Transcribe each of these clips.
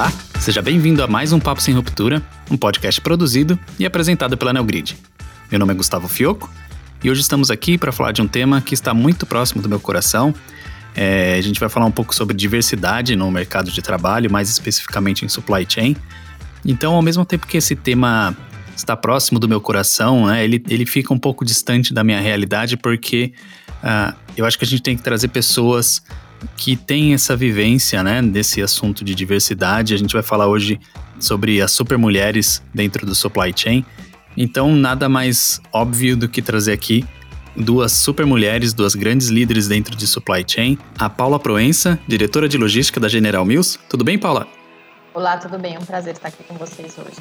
Olá, seja bem-vindo a mais um Papo Sem Ruptura, um podcast produzido e apresentado pela Neogrid. Meu nome é Gustavo Fioco e hoje estamos aqui para falar de um tema que está muito próximo do meu coração. É, a gente vai falar um pouco sobre diversidade no mercado de trabalho, mais especificamente em supply chain. Então, ao mesmo tempo que esse tema está próximo do meu coração, né, ele, ele fica um pouco distante da minha realidade, porque uh, eu acho que a gente tem que trazer pessoas que têm essa vivência né, desse assunto de diversidade. A gente vai falar hoje sobre as super mulheres dentro do supply chain. Então, nada mais óbvio do que trazer aqui duas super mulheres, duas grandes líderes dentro de supply chain. A Paula Proença, diretora de logística da General Mills. Tudo bem, Paula? Olá, tudo bem? É um prazer estar aqui com vocês hoje.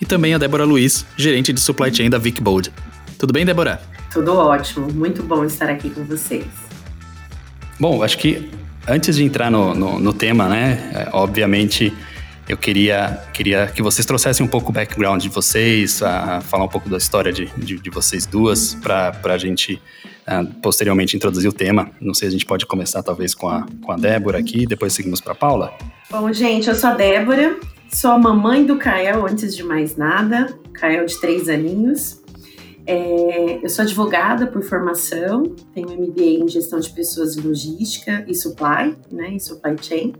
E também a Débora Luiz, gerente de supply chain da VicBold. Tudo bem, Débora? Tudo ótimo. Muito bom estar aqui com vocês. Bom, acho que antes de entrar no, no, no tema, né, é, obviamente eu queria, queria que vocês trouxessem um pouco o background de vocês, a, falar um pouco da história de, de, de vocês duas, para a gente uh, posteriormente introduzir o tema. Não sei, a gente pode começar talvez com a, com a Débora aqui, depois seguimos para a Paula. Bom, gente, eu sou a Débora, sou a mamãe do Kael, antes de mais nada, Kael de três aninhos. É, eu sou advogada por formação, tenho MBA em gestão de pessoas e logística e supply, né, e supply chain.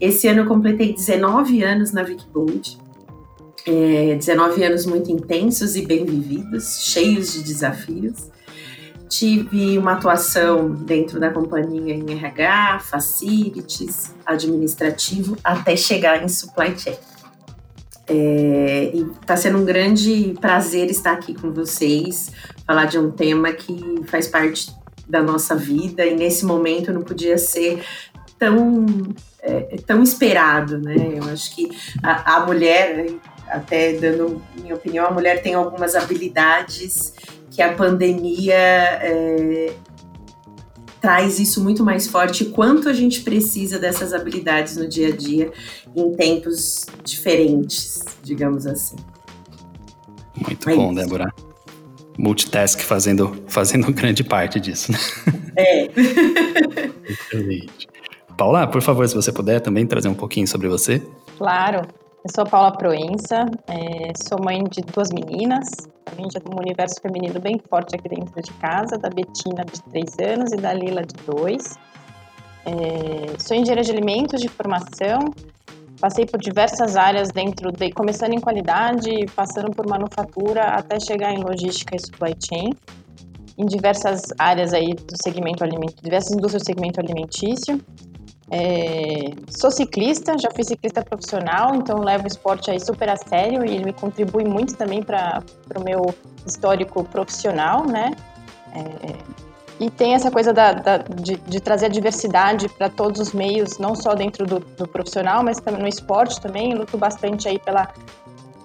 Esse ano eu completei 19 anos na Wikibold, é, 19 anos muito intensos e bem vividos, cheios de desafios. Tive uma atuação dentro da companhia em RH, facilities, administrativo, até chegar em supply chain. É, e está sendo um grande prazer estar aqui com vocês, falar de um tema que faz parte da nossa vida e nesse momento não podia ser tão, é, tão esperado, né? Eu acho que a, a mulher, até dando minha opinião, a mulher tem algumas habilidades que a pandemia é, traz isso muito mais forte. Quanto a gente precisa dessas habilidades no dia a dia em tempos diferentes, digamos assim. Muito é bom, isso. Débora. Multitask fazendo, fazendo grande parte disso, né? É. Excelente. Paula, por favor, se você puder também trazer um pouquinho sobre você. Claro. Eu sou Paula Proença, é, sou mãe de duas meninas. A gente tem um universo feminino bem forte aqui dentro de casa, da Betina de 3 anos e da Lila de 2. É, sou engenheira de alimentos de formação, passei por diversas áreas dentro de, começando em qualidade, passando por manufatura, até chegar em logística e supply chain, em diversas áreas aí do segmento alimentício, diversas indústrias do segmento alimentício. É, sou ciclista, já fui ciclista profissional, então levo o esporte aí super a sério e ele me contribui muito também para o meu histórico profissional, né? É, e tem essa coisa da, da, de, de, trazer a diversidade para todos os meios, não só dentro do, do, profissional, mas também no esporte também. Luto bastante aí pela,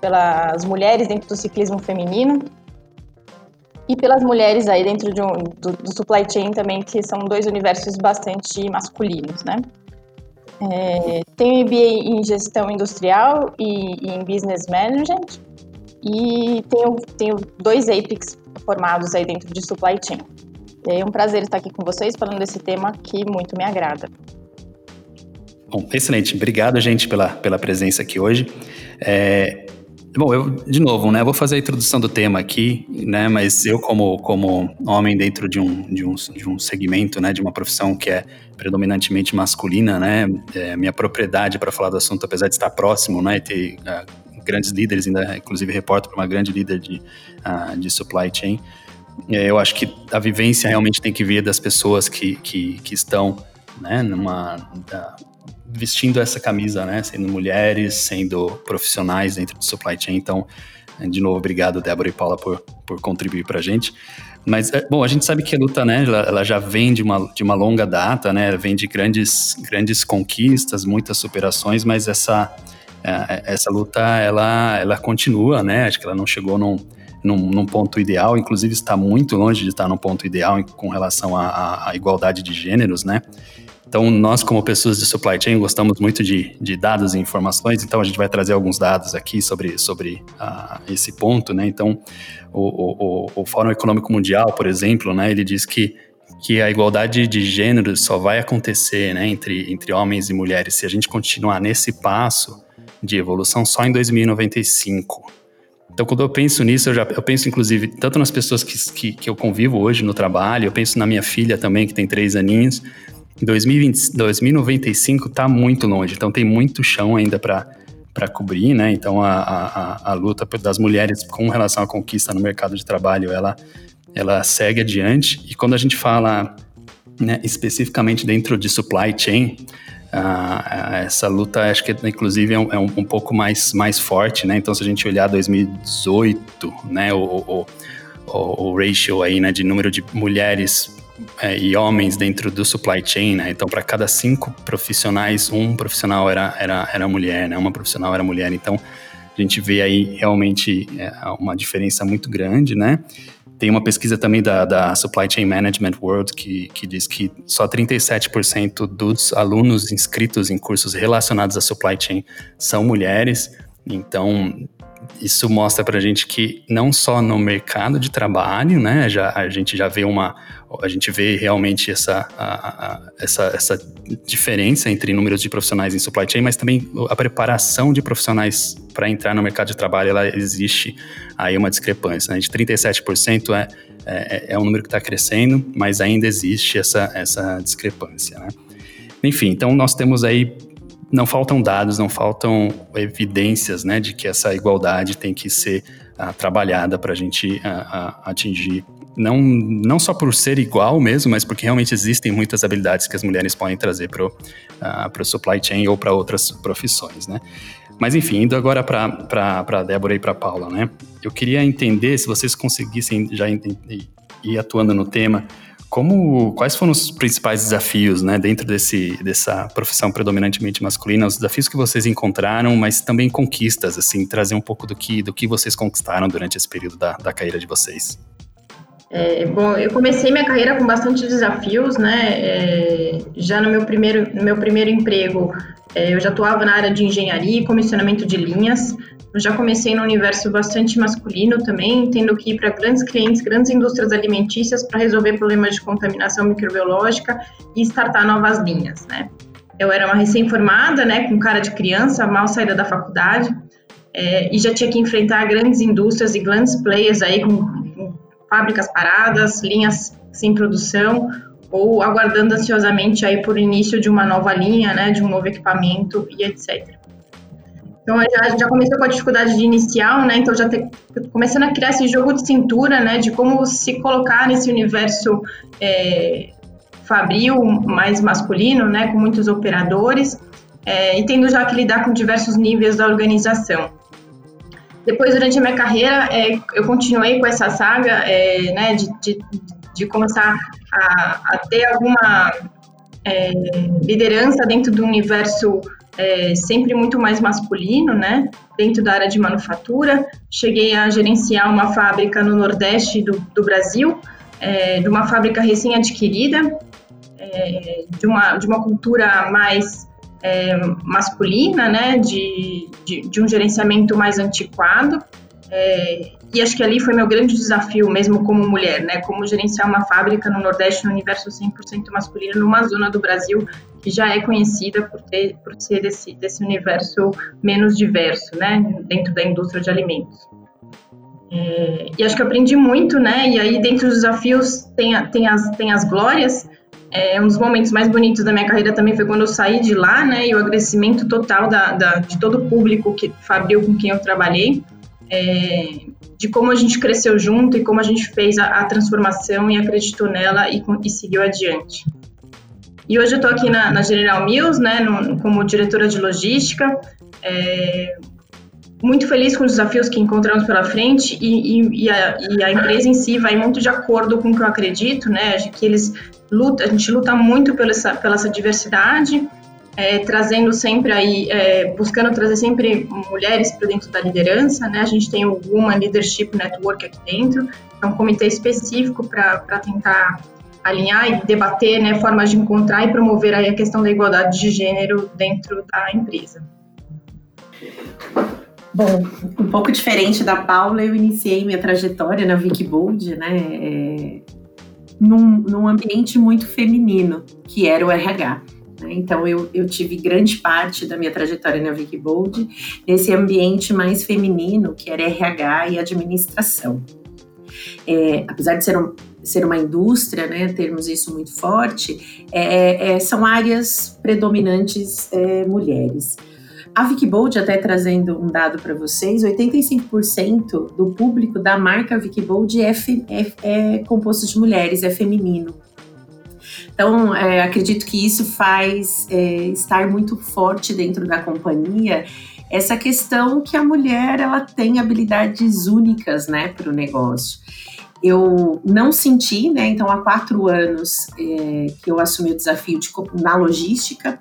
pelas mulheres dentro do ciclismo feminino e pelas mulheres aí dentro de um, do, do, supply chain também, que são dois universos bastante masculinos, né? É, tenho MBA em gestão industrial e, e, em business management e tenho, tenho dois APICs formados aí dentro de supply chain. É um prazer estar aqui com vocês falando desse tema que muito me agrada. Bom, excelente. Obrigado, gente, pela, pela presença aqui hoje. É, Bom, eu, de novo, né, vou fazer a introdução do tema aqui, né, mas eu como, como homem dentro de um, de, um, de um segmento, né, de uma profissão que é predominantemente masculina, né, é, minha propriedade para falar do assunto, apesar de estar próximo, né, e ter uh, grandes líderes, ainda, inclusive reporto para uma grande líder de, uh, de supply chain, é, eu acho que a vivência realmente tem que vir das pessoas que, que, que estão, né, numa... Uh, vestindo essa camisa, né? Sendo mulheres, sendo profissionais dentro do supply chain. Então, de novo, obrigado, Débora e Paula, por, por contribuir para a gente. Mas, é, bom, a gente sabe que a luta, né, ela, ela, já vem de uma, de uma longa data, né? Vem de grandes, grandes conquistas, muitas superações, mas essa, é, essa luta, ela, ela continua, né? Acho que ela não chegou num, num, num, ponto ideal, inclusive está muito longe de estar num ponto ideal com relação à igualdade de gêneros, né? Então, nós, como pessoas de supply chain, gostamos muito de, de dados e informações, então a gente vai trazer alguns dados aqui sobre, sobre uh, esse ponto, né? Então, o, o, o Fórum Econômico Mundial, por exemplo, né, ele diz que que a igualdade de gênero só vai acontecer né, entre, entre homens e mulheres se a gente continuar nesse passo de evolução só em 2095. Então, quando eu penso nisso, eu, já, eu penso inclusive tanto nas pessoas que, que, que eu convivo hoje no trabalho, eu penso na minha filha também, que tem três aninhos. 2020, 2095 está muito longe, então tem muito chão ainda para cobrir, né? Então a, a, a luta das mulheres com relação à conquista no mercado de trabalho, ela, ela segue adiante. E quando a gente fala né, especificamente dentro de supply chain, essa luta acho que inclusive é, um, é um, um, pouco mais, mais forte, né? Então se a gente olhar 2018, né, o, o, o, o ratio aí, né, de número de mulheres é, e homens dentro do supply chain, né? Então, para cada cinco profissionais, um profissional era, era, era mulher, né? Uma profissional era mulher. Então, a gente vê aí realmente é, uma diferença muito grande, né? Tem uma pesquisa também da, da Supply Chain Management World que, que diz que só 37% dos alunos inscritos em cursos relacionados à supply chain são mulheres. Então, isso mostra para a gente que não só no mercado de trabalho, né, já, a gente já vê uma, a gente vê realmente essa, a, a, essa, essa diferença entre números de profissionais em supply chain, mas também a preparação de profissionais para entrar no mercado de trabalho, ela existe aí uma discrepância, né, de 37% é, é, é um número que está crescendo, mas ainda existe essa, essa discrepância, né. Enfim, então nós temos aí não faltam dados, não faltam evidências né, de que essa igualdade tem que ser uh, trabalhada para a gente uh, uh, atingir, não, não só por ser igual mesmo, mas porque realmente existem muitas habilidades que as mulheres podem trazer para o supply chain ou para outras profissões. Né? Mas enfim, indo agora para a Débora e para Paula, né? eu queria entender se vocês conseguissem já ir atuando no tema como, quais foram os principais desafios, né, dentro desse, dessa profissão predominantemente masculina, os desafios que vocês encontraram, mas também conquistas, assim, trazer um pouco do que, do que vocês conquistaram durante esse período da, da carreira de vocês? É, bom, eu comecei minha carreira com bastante desafios, né, é, já no meu primeiro, no meu primeiro emprego, é, eu já atuava na área de engenharia e comissionamento de linhas, eu já comecei no universo bastante masculino também, tendo que ir para grandes clientes, grandes indústrias alimentícias para resolver problemas de contaminação microbiológica e startar novas linhas, né? Eu era uma recém-formada, né, com cara de criança, mal saída da faculdade, é, e já tinha que enfrentar grandes indústrias e grandes players aí com, fábricas paradas, linhas sem produção, ou aguardando ansiosamente aí por início de uma nova linha, né, de um novo equipamento e etc. Então, já, já comecei com a dificuldade de inicial, né? Então, já te, começando a criar esse jogo de cintura, né? De como se colocar nesse universo é, fabril, mais masculino, né? Com muitos operadores. É, e tendo já que lidar com diversos níveis da organização. Depois, durante a minha carreira, é, eu continuei com essa saga, é, né? De, de, de começar a, a, ter alguma é, liderança dentro do universo é, sempre muito mais masculino, né? Dentro da área de manufatura. Cheguei a gerenciar uma fábrica no Nordeste do, do Brasil, é, de uma fábrica recém-adquirida, é, de, uma, de uma cultura mais é, masculina, né? De, de, de, um gerenciamento mais antiquado. É, e acho que ali foi meu grande desafio, mesmo como mulher, né? Como gerenciar uma fábrica no Nordeste, no universo 100% masculino, numa zona do Brasil que já é conhecida por, ter, por ser desse, desse universo menos diverso, né? Dentro da indústria de alimentos. É, e acho que aprendi muito, né? E aí, dentro dos desafios, tem, tem, as, tem as glórias. É, um dos momentos mais bonitos da minha carreira também foi quando eu saí de lá, né? E o agradecimento total da, da de todo o público que fabriu com quem eu trabalhei é, de como a gente cresceu junto e como a gente fez a, a transformação e acreditou nela e, e, seguiu adiante. E hoje eu estou aqui na, na, General Mills, né, no, como diretora de logística, é, muito feliz com os desafios que encontramos pela frente e, e, e, a, e, a, empresa em si vai muito de acordo com o que eu acredito, né, que eles luta, a gente luta muito pela essa, pela essa diversidade, é, trazendo sempre aí, é, buscando trazer sempre mulheres para dentro da liderança, né? A gente tem o Woman Leadership Network aqui dentro, é um comitê específico para tentar alinhar e debater né, formas de encontrar e promover aí a questão da igualdade de gênero dentro da empresa. Bom, um pouco diferente da Paula, eu iniciei minha trajetória na Wikibold, né? É num, num ambiente muito feminino, que era o RH. Né? Então, eu, eu tive grande parte da minha trajetória na Wikibold nesse ambiente mais feminino, que era RH e administração. É, apesar de ser, um, ser uma indústria, né, termos isso muito forte, é, é, são áreas predominantes é, mulheres. A Wikibold, até trazendo um dado para vocês, 85% do público da marca Wikibold é, é, é composto de mulheres, é feminino. Então, é, acredito que isso faz é, estar muito forte dentro da companhia essa questão que a mulher ela tem habilidades únicas, né, para o negócio. Eu não senti, né? Então, há quatro anos é, que eu assumi o desafio de, na logística,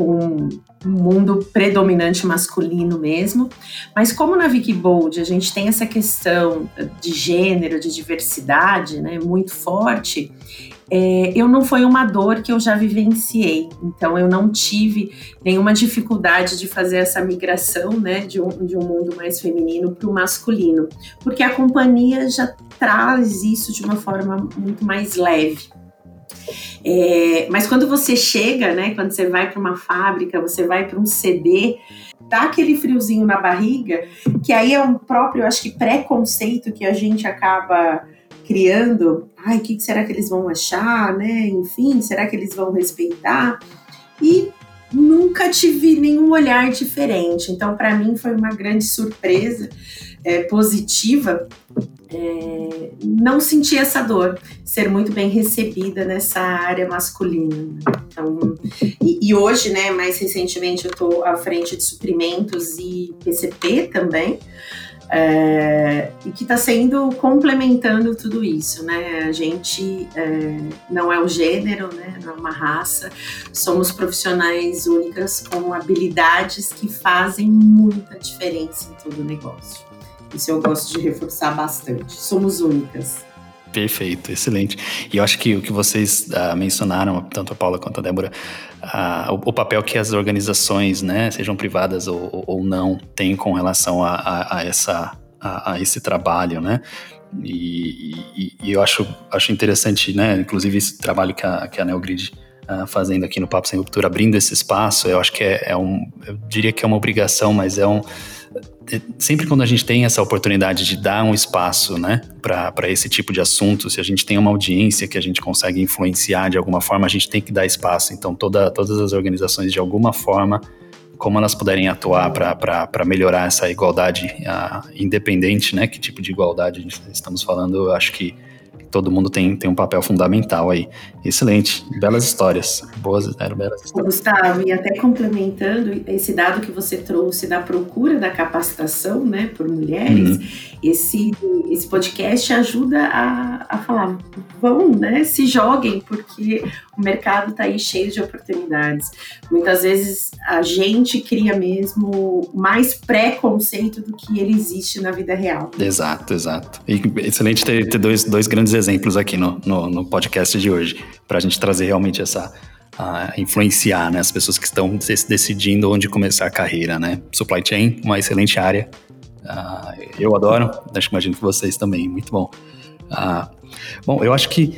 com um mundo predominante masculino mesmo. Mas como na Wikibold a gente tem essa questão de gênero, de diversidade, né, muito forte, é, eu não foi uma dor que eu já vivenciei. Então eu não tive nenhuma dificuldade de fazer essa migração, né, de um, de um mundo mais feminino para o masculino, porque a companhia já traz isso de uma forma muito mais leve. É, mas quando você chega, né, quando você vai para uma fábrica, você vai para um CD, dá aquele friozinho na barriga, que aí é um próprio, acho que, preconceito que a gente acaba criando. Ai, o que será que eles vão achar, né? Enfim, será que eles vão respeitar? E nunca tive nenhum olhar diferente. Então, para mim, foi uma grande surpresa é, positiva é, não sentir essa dor, ser muito bem recebida nessa área masculina. Então, e, e, hoje, né, mais recentemente, eu estou à frente de suprimentos e PCP também. É, e que está sendo complementando tudo isso, né? A gente é, não é um gênero, né? Não é uma raça, somos profissionais únicas com habilidades que fazem muita diferença em todo o negócio. Isso eu gosto de reforçar bastante. Somos únicas. Perfeito, excelente. E eu acho que o que vocês uh, mencionaram, tanto a Paula quanto a Débora, uh, o, o, papel que as organizações, né, sejam privadas ou, ou não, têm com relação a, a, a essa, a, a, esse trabalho, né? E, e, e, eu acho, acho interessante, né, inclusive esse trabalho que a, que a Neogrid uh, fazendo aqui no Papo Sem Ruptura, abrindo esse espaço, eu acho que é, é um, eu diria que é uma obrigação, mas é um sempre quando a gente tem essa oportunidade de dar um espaço, né, para esse tipo de assunto, se a gente tem uma audiência que a gente consegue influenciar de alguma forma, a gente tem que dar espaço. Então, toda, todas as organizações, de alguma forma, como elas puderem atuar para melhorar essa igualdade uh, independente, né, que tipo de igualdade estamos falando, eu acho que todo mundo tem, tem um papel fundamental aí. Excelente, belas histórias, boas, eram belas histórias. Gustavo, e até complementando esse dado que você trouxe da procura da capacitação, né, por mulheres, uhum. esse, esse podcast ajuda a, a falar, vão, né, se joguem, porque o mercado está aí cheio de oportunidades. Muitas vezes a gente cria mesmo mais preconceito do que ele existe na vida real. Exato, exato. E excelente ter, ter dois, dois grandes exemplos aqui no, no, no podcast de hoje, para a gente trazer realmente essa. Influenciar né, as pessoas que estão decidindo onde começar a carreira, né? Supply chain, uma excelente área. Uh, eu adoro, acho que imagino que vocês também, muito bom. Uh, bom, eu acho que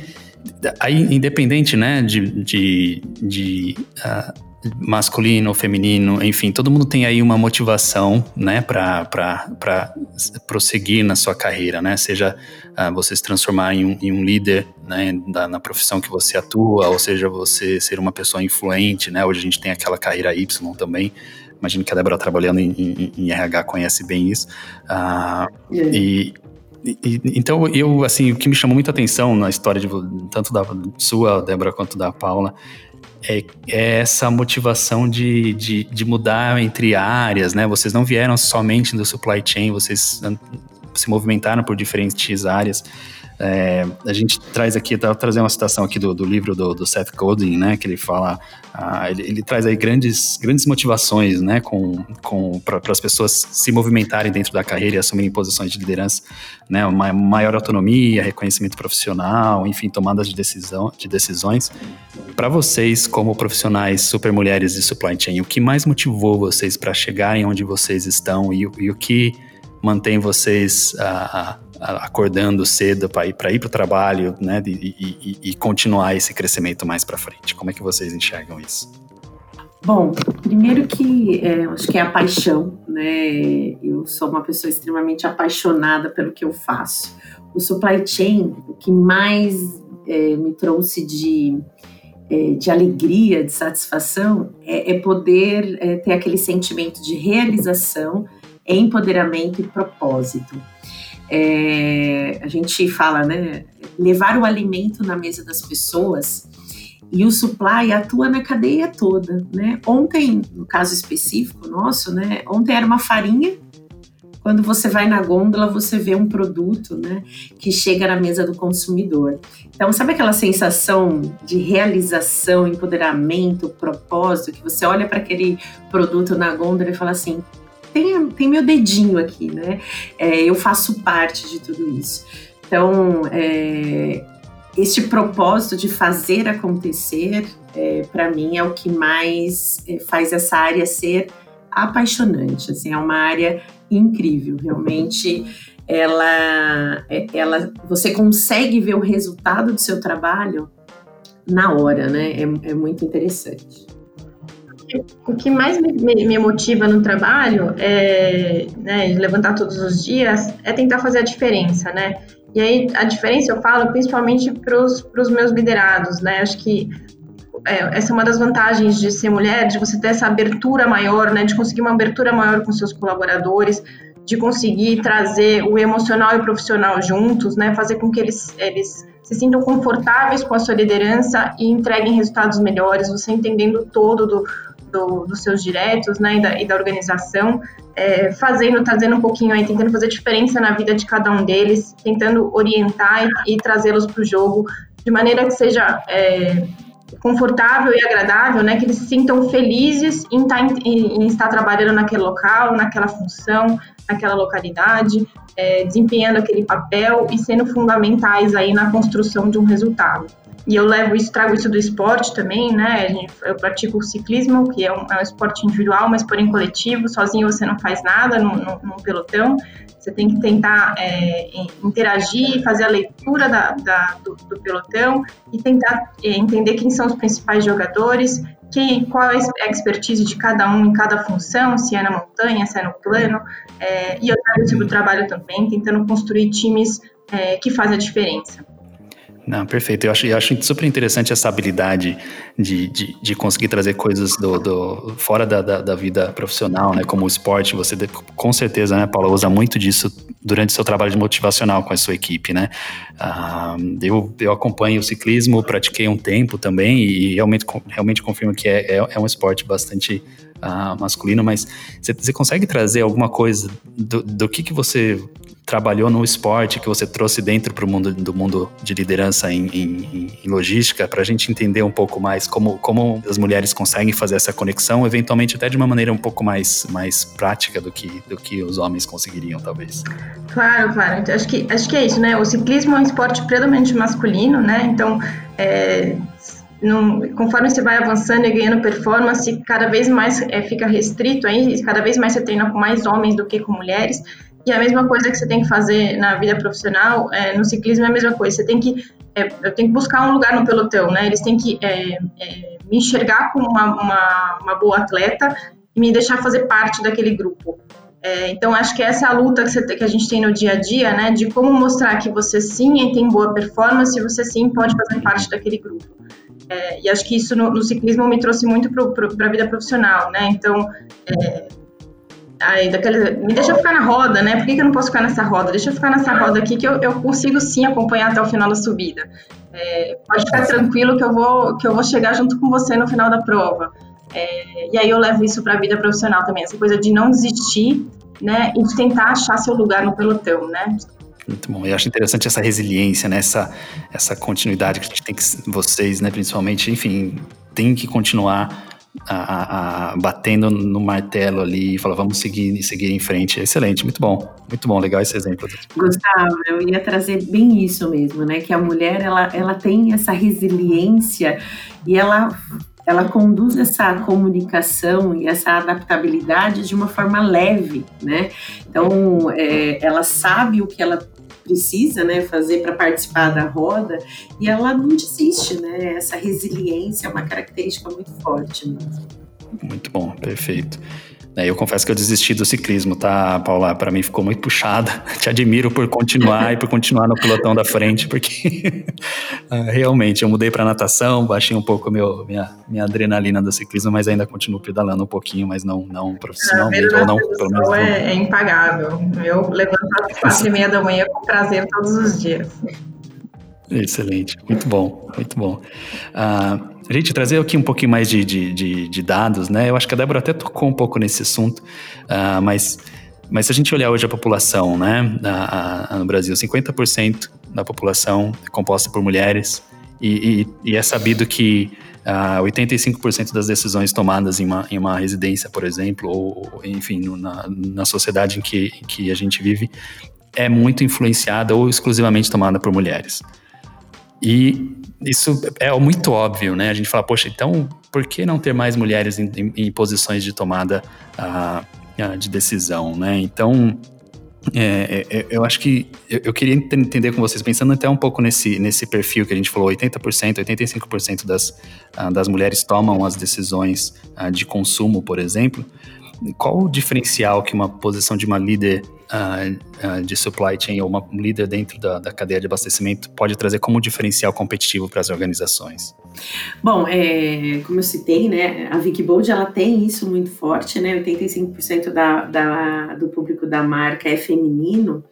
aí, independente, né, de, de, de uh, masculino ou feminino, enfim, todo mundo tem aí uma motivação, né, para prosseguir na sua carreira, né, seja uh, você se transformar em um, em um líder, né, da, na profissão que você atua, ou seja, você ser uma pessoa influente, né, hoje a gente tem aquela carreira Y também, imagino que a Débora trabalhando em, em, em RH conhece bem isso, uh, e, e, então, eu, assim, o que me chamou muita atenção na história de tanto da sua, Débora, quanto da Paula, é, é essa motivação de, de, de, mudar entre áreas, né? Vocês não vieram somente do supply chain, vocês se movimentaram por diferentes áreas. É, a gente traz aqui, tá trazendo uma citação aqui do, do livro do, do, Seth Godin, né, que ele fala, ah, ele, ele, traz aí grandes, grandes motivações, né, com, com para as pessoas se movimentarem dentro da carreira e assumirem posições de liderança, né, uma maior autonomia, reconhecimento profissional, enfim, tomadas de decisão, de decisões. Para vocês, como profissionais super mulheres de supply chain, o que mais motivou vocês para chegarem onde vocês estão e, e o que mantém vocês uh, acordando cedo para ir para ir o trabalho, né? E, e, e, continuar esse crescimento mais para frente. Como é que vocês enxergam isso? Bom, primeiro que é, acho que é a paixão, né? Eu sou uma pessoa extremamente apaixonada pelo que eu faço. O supply chain, o que mais é, me trouxe de é, de alegria, de satisfação, é, é poder é, ter aquele sentimento de realização, empoderamento e propósito. É, a gente fala, né? Levar o alimento na mesa das pessoas e o supply atua na cadeia toda, né? Ontem, no caso específico nosso, né? Ontem era uma farinha quando você vai na gôndola, você vê um produto, né, que chega na mesa do consumidor. Então, sabe aquela sensação de realização, empoderamento, propósito, que você olha para aquele produto na gôndola e fala assim: tem, tem meu dedinho aqui, né? É, eu faço parte de tudo isso. Então, é, este propósito de fazer acontecer, é, para mim, é o que mais é, faz essa área ser apaixonante. Assim, é uma área incrível, realmente. Ela, é, ela, você consegue ver o resultado do seu trabalho na hora, né? É, é muito interessante. O que mais me, me, motiva no trabalho é né, levantar todos os dias é tentar fazer a diferença, né? E aí a diferença eu falo principalmente para os meus liderados, né? Acho que é, essa é uma das vantagens de ser mulher, de você ter essa abertura maior, né, de conseguir uma abertura maior com seus colaboradores, de conseguir trazer o emocional e o profissional juntos, né, fazer com que eles, eles se sintam confortáveis com a sua liderança e entreguem resultados melhores, você entendendo todo do, do, dos seus diretos, né, e da, e da organização, é, fazendo, trazendo um pouquinho aí, tentando fazer diferença na vida de cada um deles, tentando orientar e, e trazê-los para o jogo de maneira que seja é, confortável e agradável, né? Que eles se sintam felizes em tá em, em estar trabalhando naquele local, naquela função, naquela localidade, é, desempenhando aquele papel e sendo fundamentais aí na construção de um resultado. E eu levo isso, trago isso do esporte também, né? Eu pratico o ciclismo, que é um, é um esporte individual, mas porém coletivo. Sozinho você não faz nada num, num pelotão. Você tem que tentar é, interagir, fazer a leitura da, da, do, do, pelotão e tentar é, entender quem são os principais jogadores, quem, qual é a expertise de cada um em cada função, se é na montanha, se é no plano. É, e eu trago isso para o trabalho também, tentando construir times é, que fazem a diferença. Não, perfeito. Eu acho, eu acho super interessante essa habilidade de, de, de conseguir trazer coisas do, do fora da, da, da, vida profissional, né? Como o esporte. Você, com certeza, né, Paula, usa muito disso durante seu trabalho de motivacional com a sua equipe, né? Ah, eu, eu acompanho o ciclismo, pratiquei um tempo também e realmente, realmente confirmo que é, é, é um esporte bastante uh, masculino, mas você, consegue trazer alguma coisa do, do que, que você trabalhou no esporte, que você trouxe dentro para o mundo do mundo de liderança em, em, em logística, para a gente entender um pouco mais como, como as mulheres conseguem fazer essa conexão, eventualmente até de uma maneira um pouco mais, mais prática do que, do que os homens conseguiriam, talvez. Claro, claro. Então, acho, que, acho que é isso, né? O ciclismo é um esporte predominantemente masculino, né? Então, é, conforme você vai avançando e ganhando performance, cada vez mais é, fica restrito aí, cada vez mais você treina com mais homens do que com mulheres. E a mesma coisa que você tem que fazer na vida profissional, é, no ciclismo é a mesma coisa. Você tem que, é, eu tenho que buscar um lugar no pelotão, né? Eles têm que é, é, me enxergar como uma, uma, uma, boa atleta e me deixar fazer parte daquele grupo. É, então, acho que essa é a luta que, você, que, a gente tem no dia a dia, né? De como mostrar que você sim tem boa performance e você sim pode fazer parte daquele grupo. É, e acho que isso no, no, ciclismo me trouxe muito para a vida profissional, né? Então, Aí, daquele, me deixa ficar na roda, né? Por que, que, eu não posso ficar nessa roda? Deixa eu ficar nessa roda aqui que eu, eu consigo sim acompanhar até o final da subida. É, pode ficar tranquilo que eu vou que eu vou chegar junto com você no final da prova. É, e aí eu levo isso para a vida profissional também, essa coisa de não desistir, né? E de tentar achar seu lugar no pelotão, né? Muito bom. Eu acho interessante essa resiliência, né? essa, essa continuidade que a gente tem que, vocês, né, principalmente, enfim, tem que continuar a, a, batendo no martelo ali e falar, vamos seguir, seguir em frente. Excelente, muito bom, muito bom, legal esse exemplo. Gustavo, eu ia trazer bem isso mesmo, né? Que a mulher ela, ela tem essa resiliência e ela ela conduz essa comunicação e essa adaptabilidade de uma forma leve, né? Então, é, ela sabe o que ela precisa, né, fazer para participar da roda e ela não desiste, né? Essa resiliência é uma característica muito forte. Mesmo. Muito bom, perfeito. É, eu confesso que eu desisti do ciclismo, tá, Paula? Para mim ficou muito puxada. Te admiro por continuar e por continuar no pelotão da frente, porque ah, realmente eu mudei para natação, baixei um pouco meu, minha, minha adrenalina do ciclismo, mas ainda continuo pedalando um pouquinho, mas não, não profissionalmente. ou não, pelo menos é, é impagável. Eu levanto às quatro e meia da manhã com prazer todos os dias. Excelente, muito bom, muito bom. Uh, gente, trazer aqui um pouquinho mais de, de, de, de, dados, né? Eu acho que a Débora até tocou um pouco nesse assunto, uh, mas, mas se a gente olhar hoje a população, né, a, a, no Brasil, 50% da população é composta por mulheres, e, e, e é sabido que uh, ah, 85% das decisões tomadas em uma, em uma residência, por exemplo, ou, enfim, no, na, na sociedade em que, em que a gente vive, é muito influenciada ou exclusivamente tomada por mulheres. E isso é muito óbvio, né? A gente fala, poxa, então por que não ter mais mulheres em, em, em posições de tomada uh, de decisão, né? Então, é, é, é, eu acho que eu, eu, queria entender com vocês, pensando até um pouco nesse, nesse perfil que a gente falou, 80%, 85% das, uh, das mulheres tomam as decisões uh, de consumo, por exemplo. Qual o diferencial que uma posição de uma líder uh, uh, de supply chain ou uma líder dentro da, da, cadeia de abastecimento pode trazer como diferencial competitivo para as organizações? Bom, é, como eu citei, né, a Vicky Bold ela tem isso muito forte, né, 85% da, da, do público da marca é feminino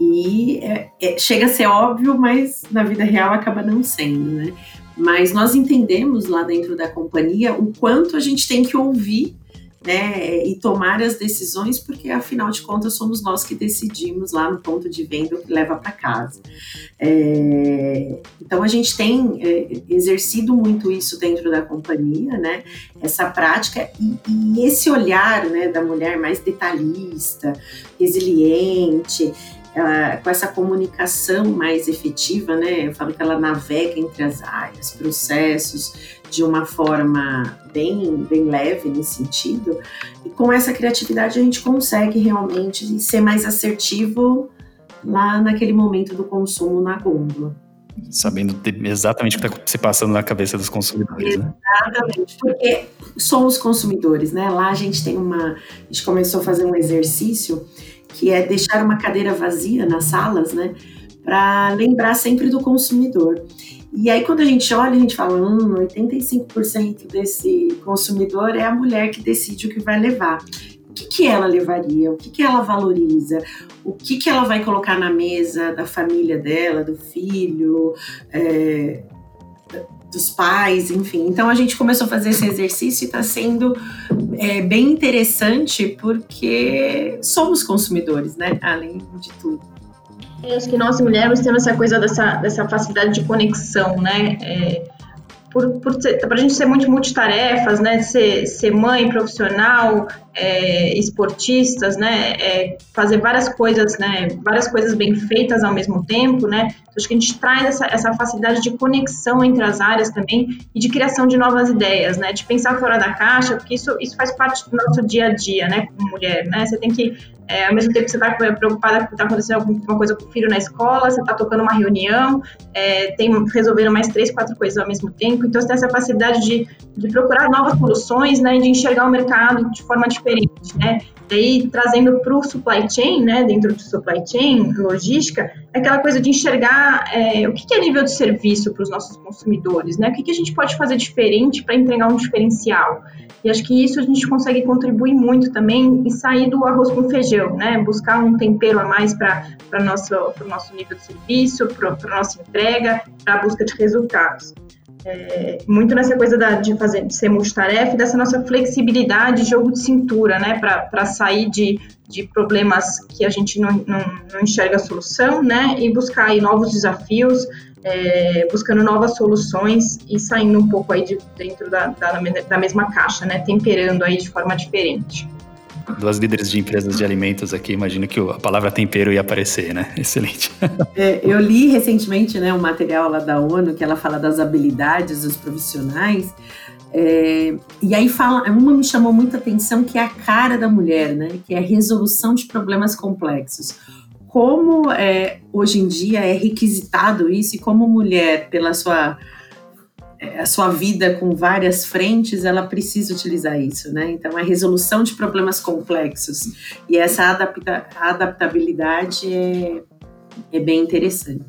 e é, é, chega a ser óbvio, mas na vida real acaba não sendo, né? Mas nós entendemos lá dentro da companhia o quanto a gente tem que ouvir né, e tomar as decisões, porque afinal de contas somos nós que decidimos lá no ponto de venda o que leva para casa. É, então a gente tem é, exercido muito isso dentro da companhia, né, essa prática e, e esse olhar né, da mulher mais detalhista, resiliente, ela, com essa comunicação mais efetiva, né? Eu falo que ela navega entre as áreas, processos, de uma forma bem, bem leve nesse sentido. E com essa criatividade a gente consegue realmente ser mais assertivo lá naquele momento do consumo na gôndola. Sabendo exatamente o que está se passando na cabeça dos consumidores. Né? Exatamente, porque somos consumidores, né? Lá a gente tem uma. A gente começou a fazer um exercício que é deixar uma cadeira vazia nas salas, né? Para lembrar sempre do consumidor. E aí, quando a gente olha, a gente fala: hum, 85% desse consumidor é a mulher que decide o que vai levar. O que, que ela levaria? O que, que ela valoriza? O que, que ela vai colocar na mesa da família dela, do filho, é, dos pais, enfim. Então a gente começou a fazer esse exercício e está sendo é, bem interessante porque somos consumidores, né? Além de tudo. Eu acho que nós mulheres temos essa coisa dessa, dessa facilidade de conexão, né? É, por, por a gente ser muito multitarefas, né? Ser, ser mãe, profissional, é, esportistas, né? É, fazer várias coisas, né? Várias coisas bem feitas ao mesmo tempo, né? Então, acho que a gente traz essa, essa facilidade de conexão entre as áreas também e de criação de novas ideias, né? De pensar fora da caixa, porque isso, isso faz parte do nosso dia a dia, né? Como mulher, né? Você tem que é, ao mesmo tempo você está preocupada que está acontecendo alguma coisa com o filho na escola, você está tocando uma reunião, é, tem resolvendo mais três, quatro coisas ao mesmo tempo. Então, você tem essa capacidade de, de procurar novas soluções, né, de enxergar o mercado de forma diferente, né. Daí, trazendo para o supply chain, né, dentro do supply chain, logística, é aquela coisa de enxergar é, o que, é nível de serviço para os nossos consumidores, né, o que, a gente pode fazer diferente para entregar um diferencial. E acho que isso a gente consegue contribuir muito também e sair do arroz com feijão, né? Buscar um tempero a mais para o nosso nível de serviço, para a nossa entrega, para a busca de resultados. É, muito nessa coisa da, de fazer de ser multitarefa dessa nossa flexibilidade, jogo de cintura, né, para sair de, de problemas que a gente não, não, não enxerga a solução, né, e buscar aí novos desafios, é, buscando novas soluções e saindo um pouco aí de dentro da, da, da mesma caixa, né, temperando aí de forma diferente duas líderes de empresas de alimentos aqui, imagino que a palavra tempero ia aparecer, né? Excelente. É, eu li recentemente né, um material lá da ONU que ela fala das habilidades dos profissionais. É, e aí fala, uma me chamou muita atenção que é a cara da mulher, né? Que é a resolução de problemas complexos. Como é, hoje em dia é requisitado isso e como mulher, pela sua a sua vida com várias frentes, ela precisa utilizar isso, né? Então, a resolução de problemas complexos e essa adapta adaptabilidade é, é bem interessante.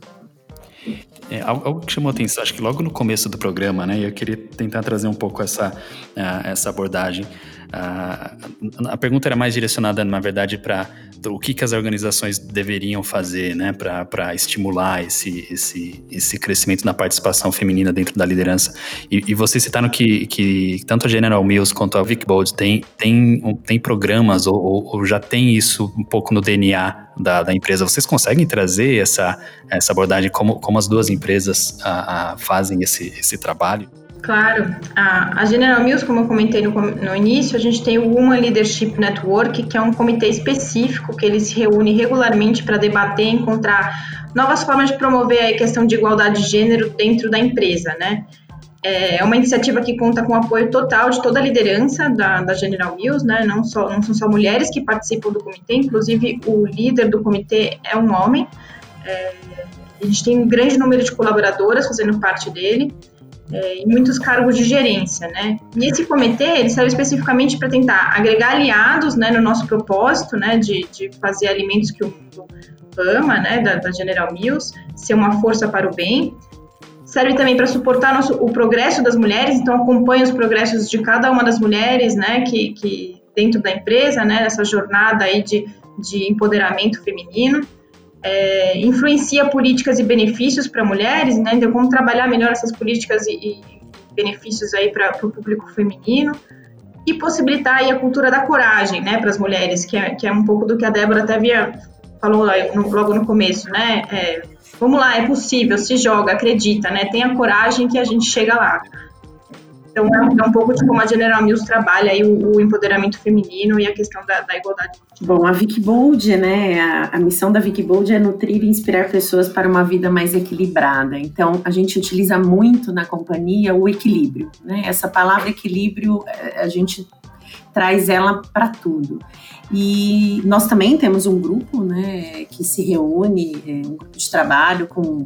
É, algo que chamou atenção, acho que logo no começo do programa, né? Eu queria tentar trazer um pouco essa, uh, essa abordagem. Uh, a pergunta era mais direcionada, na verdade, para o que, que as organizações deveriam fazer né, para estimular esse, esse, esse crescimento na participação feminina dentro da liderança. E, e vocês citaram que, que tanto a General Mills quanto a Vic Bold tem, tem, tem programas ou, ou, ou já tem isso um pouco no DNA da, da, empresa. Vocês conseguem trazer essa, essa abordagem, como, como as duas empresas a, a fazem esse, esse trabalho? Claro. A, a General Mills, como eu comentei no, no início, a gente tem o Women Leadership Network, que é um comitê específico que ele se reúne regularmente para debater encontrar novas formas de promover a questão de igualdade de gênero dentro da empresa, né? É uma iniciativa que conta com o apoio total de toda a liderança da, da General Mills, né? Não, só, não são só mulheres que participam do comitê, inclusive o líder do comitê é um homem. É, a gente tem um grande número de colaboradoras fazendo parte dele é, e muitos cargos de gerência, né? E esse comitê, ele serve especificamente para tentar agregar aliados, né, no nosso propósito, né, de, de fazer alimentos que o mundo ama, né, da, da General Mills, ser uma força para o bem. Serve também para suportar nosso, o progresso das mulheres, então acompanha os progressos de cada uma das mulheres, né, que, que dentro da empresa, né, essa jornada aí de, de empoderamento feminino é, influencia políticas e benefícios para mulheres, né? Então, como trabalhar melhor essas políticas e, e benefícios aí para o público feminino e possibilitar aí a cultura da coragem, né, para as mulheres, que é, que é um pouco do que a Débora até havia falou no, logo no começo, né? É, vamos lá, é possível, se joga, acredita, né? Tenha coragem que a gente chega lá. Então, é, é um pouco de como a General Mills trabalha aí o, o empoderamento feminino e a questão da, da, igualdade. Bom, a Vicky Bold, né, a, a missão da Vicky Bold é nutrir e inspirar pessoas para uma vida mais equilibrada. Então, a gente utiliza muito na companhia o equilíbrio, né? Essa palavra equilíbrio, é, a gente traz ela para tudo. E nós também temos um grupo, né, que se reúne, é, um grupo de trabalho com,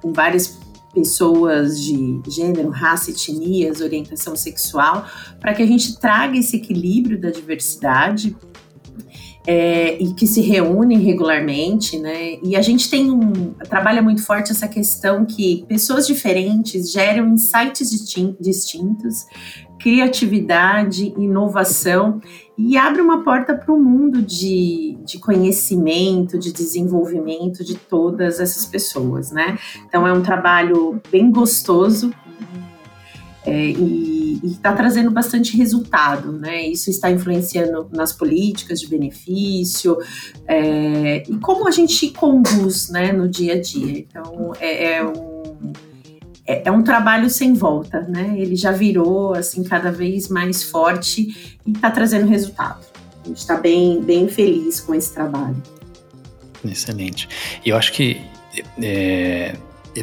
com várias pessoas de gênero, raça, etnias, orientação sexual, para que a gente traga esse equilíbrio da diversidade é, e que se reúnem regularmente, né? E a gente tem um trabalha muito forte essa questão que pessoas diferentes geram insights distintos, criatividade, inovação e abre uma porta para um mundo de, de conhecimento, de desenvolvimento de todas essas pessoas, né? Então é um trabalho bem gostoso é, e está trazendo bastante resultado, né? Isso está influenciando nas políticas de benefício é, e como a gente conduz, né, no dia a dia. Então é, é um é, é, um trabalho sem volta, né? Ele já virou assim cada vez mais forte e está trazendo resultado. A gente está bem, bem feliz com esse trabalho. Excelente. E eu acho que é,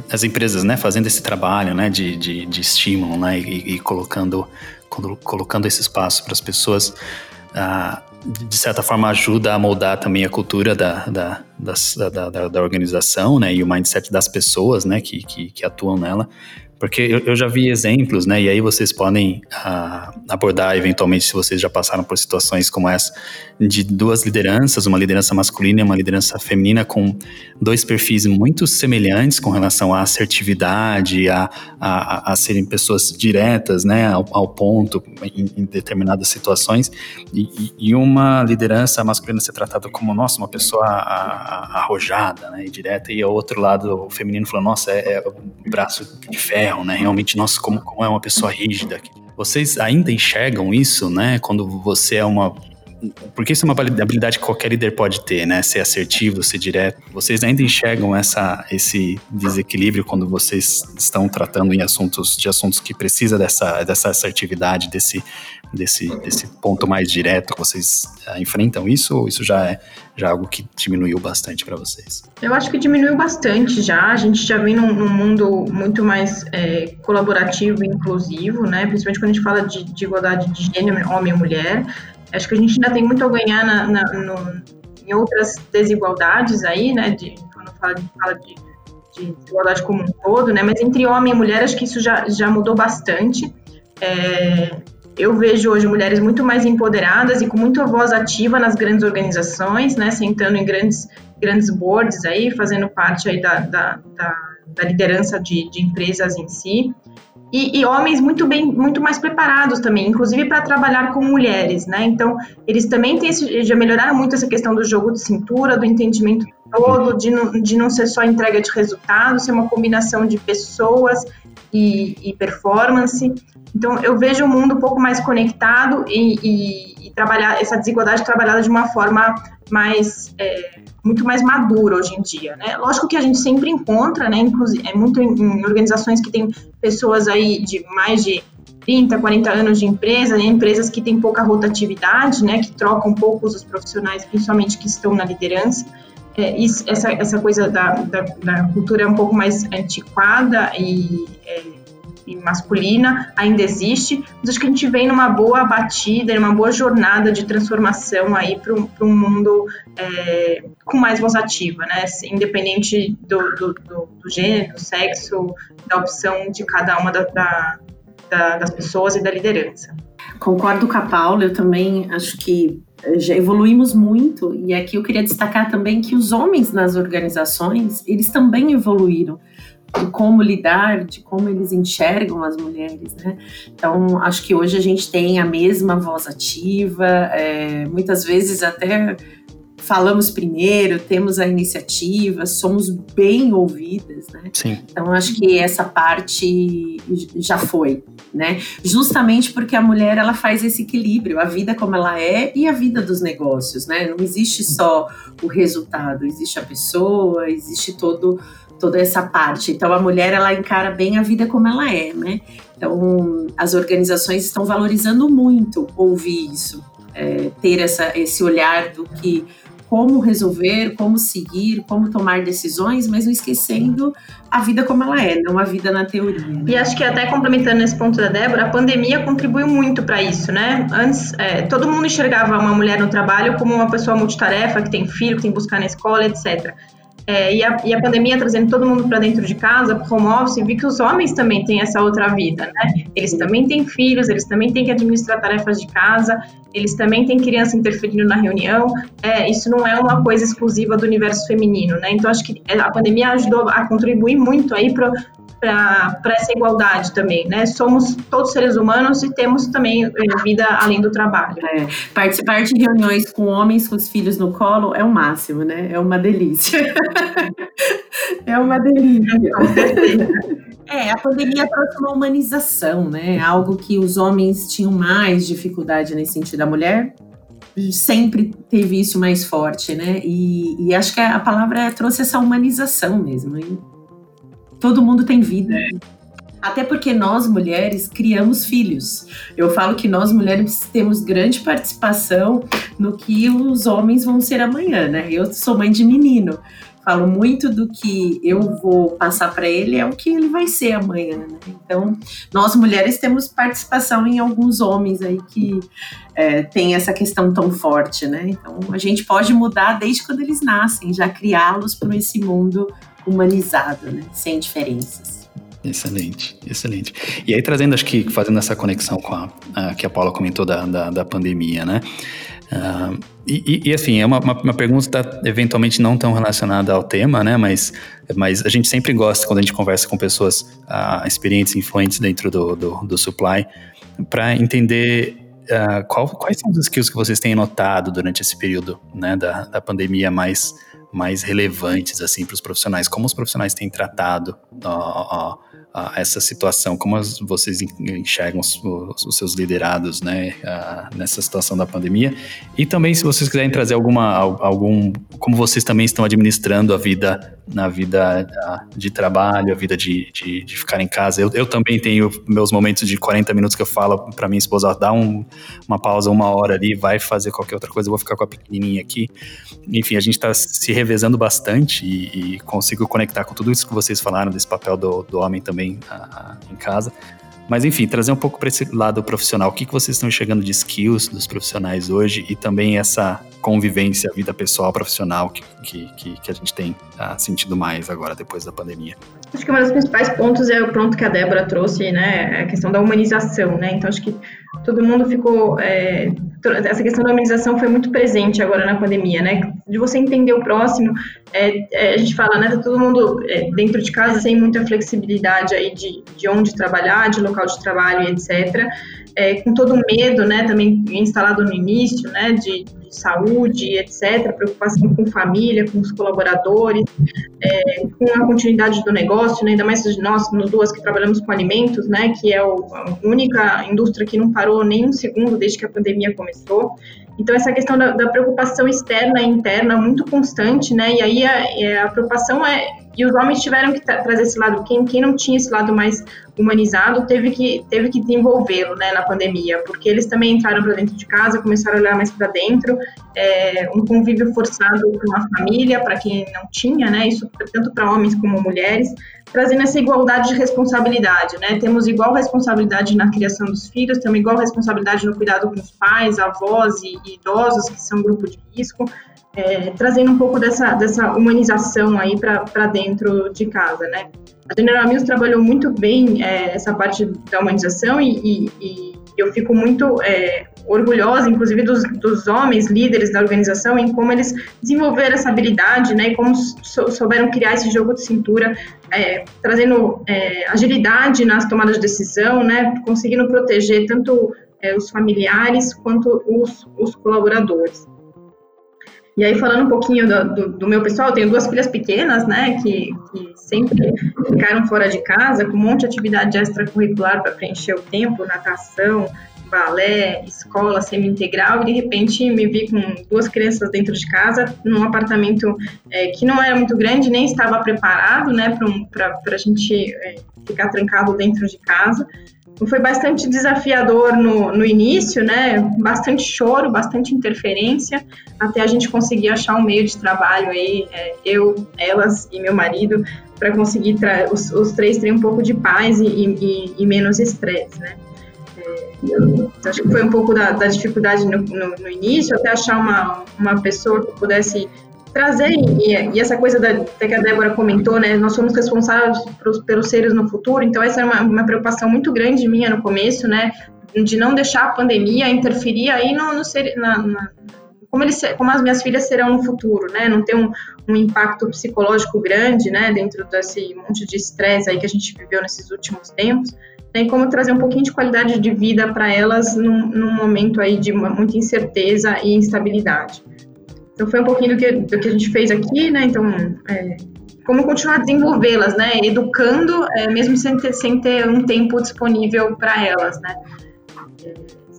as empresas, né, fazendo esse trabalho, né, de, de, de estímulo, né, e, e colocando, colocando esse espaço para as pessoas, ah, de certa forma ajuda a moldar também a cultura da, da, da, da, da organização, né, e o mindset das pessoas, né, que, que, que atuam nela, porque eu, eu, já vi exemplos, né? E aí vocês podem uh, abordar eventualmente se vocês já passaram por situações como essa, de duas lideranças, uma liderança masculina e uma liderança feminina, com dois perfis muito semelhantes com relação à assertividade, a, a, a serem pessoas diretas, né? Ao, ao ponto em, em, determinadas situações, e, e, uma liderança masculina ser tratada como, nossa, uma pessoa arrojada, né? E direta, e ao outro lado, o feminino falando, nossa, é, é braço de ferro né? Realmente, nossa, como, como é uma pessoa rígida. Vocês ainda enxergam isso, né? Quando você é uma porque isso é uma habilidade que qualquer líder pode ter, né? Ser assertivo, ser direto. Vocês ainda enxergam essa, esse desequilíbrio quando vocês estão tratando em assuntos de assuntos que precisa dessa, dessa assertividade, desse, desse, desse ponto mais direto? Vocês uh, enfrentam isso ou isso já é já é algo que diminuiu bastante para vocês? Eu acho que diminuiu bastante já. A gente já vem num, num mundo muito mais é, colaborativo e inclusivo, né? Principalmente quando a gente fala de, de igualdade de gênero, homem e mulher. Acho que a gente ainda tem muito a ganhar na, na, no, em outras desigualdades aí, né? De, quando fala, fala de, de, desigualdade como um todo, né? Mas entre homem e mulher, acho que isso já, já mudou bastante. É, eu vejo hoje mulheres muito mais empoderadas e com muita voz ativa nas grandes organizações, né? Sentando em grandes, grandes boards aí, fazendo parte aí da, da, da, da liderança de, de empresas em si e, e, homens muito bem, muito mais preparados também, inclusive para trabalhar com mulheres, né? Então, eles também têm esse, já melhoraram muito essa questão do jogo de cintura, do entendimento todo, de não, de não ser só entrega de resultados, ser uma combinação de pessoas e, e performance. Então, eu vejo o mundo um pouco mais conectado e, e, e trabalhar essa desigualdade trabalhada de uma forma mais é, muito mais madura hoje em dia, né? Lógico que a gente sempre encontra, né? Inclusive, é muito em, em organizações que tem pessoas aí de mais de 30, 40 anos de empresa, né? empresas que têm pouca rotatividade, né? Que trocam poucos os profissionais, principalmente que estão na liderança. É, isso, essa, essa coisa da, da, da, cultura é um pouco mais antiquada e é, e masculina ainda existe, mas acho que a gente vem numa boa batida, numa boa jornada de transformação aí para um mundo é, com mais voz ativa, né? Independente do, do, do, do, gênero, do sexo, da opção de cada uma da, da, das pessoas e da liderança. Concordo com a Paula, eu também acho que já evoluímos muito e aqui eu queria destacar também que os homens nas organizações eles também evoluíram de como lidar, de como eles enxergam as mulheres, né? Então, acho que hoje a gente tem a mesma voz ativa, é, muitas vezes até falamos primeiro, temos a iniciativa, somos bem ouvidas, né? Sim. Então, acho que essa parte já foi, né? Justamente porque a mulher, ela faz esse equilíbrio, a vida como ela é e a vida dos negócios, né? Não existe só o resultado, existe a pessoa, existe todo toda essa parte. Então a mulher ela encara bem a vida como ela é, né? Então as organizações estão valorizando muito ouvir isso, é, ter essa, esse olhar do que como resolver, como seguir, como tomar decisões, mas não esquecendo a vida como ela é, não a vida na teoria. Né? E acho que até complementando esse ponto da Débora, a pandemia contribuiu muito para isso, né? Antes, é, todo mundo enxergava uma mulher no trabalho como uma pessoa multitarefa, que tem filho, que tem que buscar na escola, etc. É, e, a, e, a, pandemia trazendo todo mundo para dentro de casa, para home office, vi que os homens também têm essa outra vida, né? Eles também têm filhos, eles também têm que administrar tarefas de casa, eles também têm criança interferindo na reunião. É, isso não é uma coisa exclusiva do universo feminino, né? Então acho que a pandemia ajudou a contribuir muito aí para para essa igualdade também, né? Somos todos seres humanos e temos também é, vida além do trabalho. É, participar de reuniões com homens com os filhos no colo é o máximo, né? É uma delícia. é uma delícia. É, a pandemia trouxe uma humanização, né? Algo que os homens tinham mais dificuldade nesse sentido. A mulher sempre teve isso mais forte, né? E, e acho que a, palavra trouxe essa humanização mesmo. E todo mundo tem vida. É. Até porque nós mulheres criamos filhos. Eu falo que nós mulheres temos grande participação no que os homens vão ser amanhã, né? Eu sou mãe de menino. Falo muito do que eu vou passar para ele é o que ele vai ser amanhã, né? Então, nós mulheres temos participação em alguns homens aí que é, tem essa questão tão forte, né? Então, a gente pode mudar desde quando eles nascem, já criá-los para esse mundo humanizado, né? sem diferenças. Excelente, excelente. E aí trazendo, acho que fazendo essa conexão com a, a que a Paula comentou da, da, da pandemia, né? Uh, e, e, assim, é uma, uma, uma, pergunta eventualmente não tão relacionada ao tema, né? Mas, mas a gente sempre gosta, quando a gente conversa com pessoas uh, experientes, influentes dentro do, do, do supply, para entender uh, qual, quais são os skills que vocês têm notado durante esse período né, da, da pandemia mais mais relevantes assim para os profissionais? Como os profissionais têm tratado a essa situação? Como as, vocês enxergam os, os, seus liderados né, a, nessa situação da pandemia? E também, se vocês quiserem trazer alguma, algum, como vocês também estão administrando a vida na vida de trabalho, a vida de, de, de ficar em casa. Eu, eu, também tenho meus momentos de 40 minutos que eu falo para minha esposa, dá um, uma pausa, uma hora ali, vai fazer qualquer outra coisa, eu vou ficar com a pequenininha aqui. Enfim, a gente está se revezando bastante e, e, consigo conectar com tudo isso que vocês falaram, desse papel do, do homem também a, a, em casa. Mas enfim, trazer um pouco para esse lado profissional. O que, que vocês estão enxergando de skills dos profissionais hoje e também essa convivência, vida pessoal, profissional que, que, que a gente tem ah, sentido mais agora depois da pandemia? Acho que um dos principais pontos é o ponto que a Débora trouxe, né? A questão da humanização, né? Então acho que todo mundo ficou. É, essa questão da humanização foi muito presente agora na pandemia, né? De você entender o próximo. É, é, a gente fala, né? Tá todo mundo é, dentro de casa sem muita flexibilidade aí de, de onde trabalhar, de local de trabalho etc. É, com todo o medo, né? Também instalado no início, né? De, de saúde, etc. Preocupação com família, com os colaboradores, é, com a continuidade do negócio, né? Ainda mais nós, duas que trabalhamos com alimentos, né? Que é o, a única indústria que não parou nem um segundo desde que a pandemia começou. Então, essa questão da, da, preocupação externa e interna muito constante, né? E aí a, a preocupação é. E os homens tiveram que trazer esse lado. Quem, quem não tinha esse lado mais humanizado teve que, teve que desenvolvê-lo, né, na pandemia, porque eles também entraram para dentro de casa, começaram a olhar mais para dentro, é, um convívio forçado com a família, para quem não tinha, né? Isso tanto para homens como mulheres trazendo essa igualdade de responsabilidade, né? Temos igual responsabilidade na criação dos filhos, temos igual responsabilidade no cuidado com os pais, avós e, e idosos, que são grupo de risco, é, trazendo um pouco dessa, dessa humanização aí para dentro de casa, né? A General Mills trabalhou muito bem é, essa parte da humanização e, e, e eu fico muito é, orgulhosa, inclusive, dos, dos, homens líderes da organização em como eles desenvolveram essa habilidade, né, e como souberam criar esse jogo de cintura, é, trazendo é, agilidade nas tomadas de decisão, né, conseguindo proteger tanto é, os familiares quanto os, os colaboradores. E aí, falando um pouquinho do, do, do, meu pessoal, eu tenho duas filhas pequenas, né, que, que sempre ficaram fora de casa, com um monte de atividade extracurricular para preencher o tempo, natação, balé, escola semi-integral, e de repente me vi com duas crianças dentro de casa, num apartamento é, que não era muito grande, nem estava preparado, né, para a gente é, ficar trancado dentro de casa. Foi bastante desafiador no, no início, né? Bastante choro, bastante interferência, até a gente conseguir achar um meio de trabalho aí, é, eu, elas e meu marido, para conseguir os, os, três terem um pouco de paz e, e, e menos estresse, né? É, acho que foi um pouco da, da dificuldade no, no, no, início, até achar uma, uma pessoa que pudesse trazer, e, e, essa coisa da, que a Débora comentou, né, nós somos responsáveis pelos, pelos seres no futuro, então essa é uma, uma, preocupação muito grande minha no começo, né, de não deixar a pandemia interferir aí no, no ser, na, na, como, eles, como as minhas filhas serão no futuro, né, não ter um, um impacto psicológico grande, né, dentro desse monte de estresse aí que a gente viveu nesses últimos tempos, né, como trazer um pouquinho de qualidade de vida para elas num, num momento aí de uma, muita incerteza e instabilidade. Então foi um pouquinho do que, do que a gente fez aqui, né? Então, é, como continuar desenvolvê-las, né? Educando, é, mesmo sem ter, sem ter um tempo disponível para elas, né?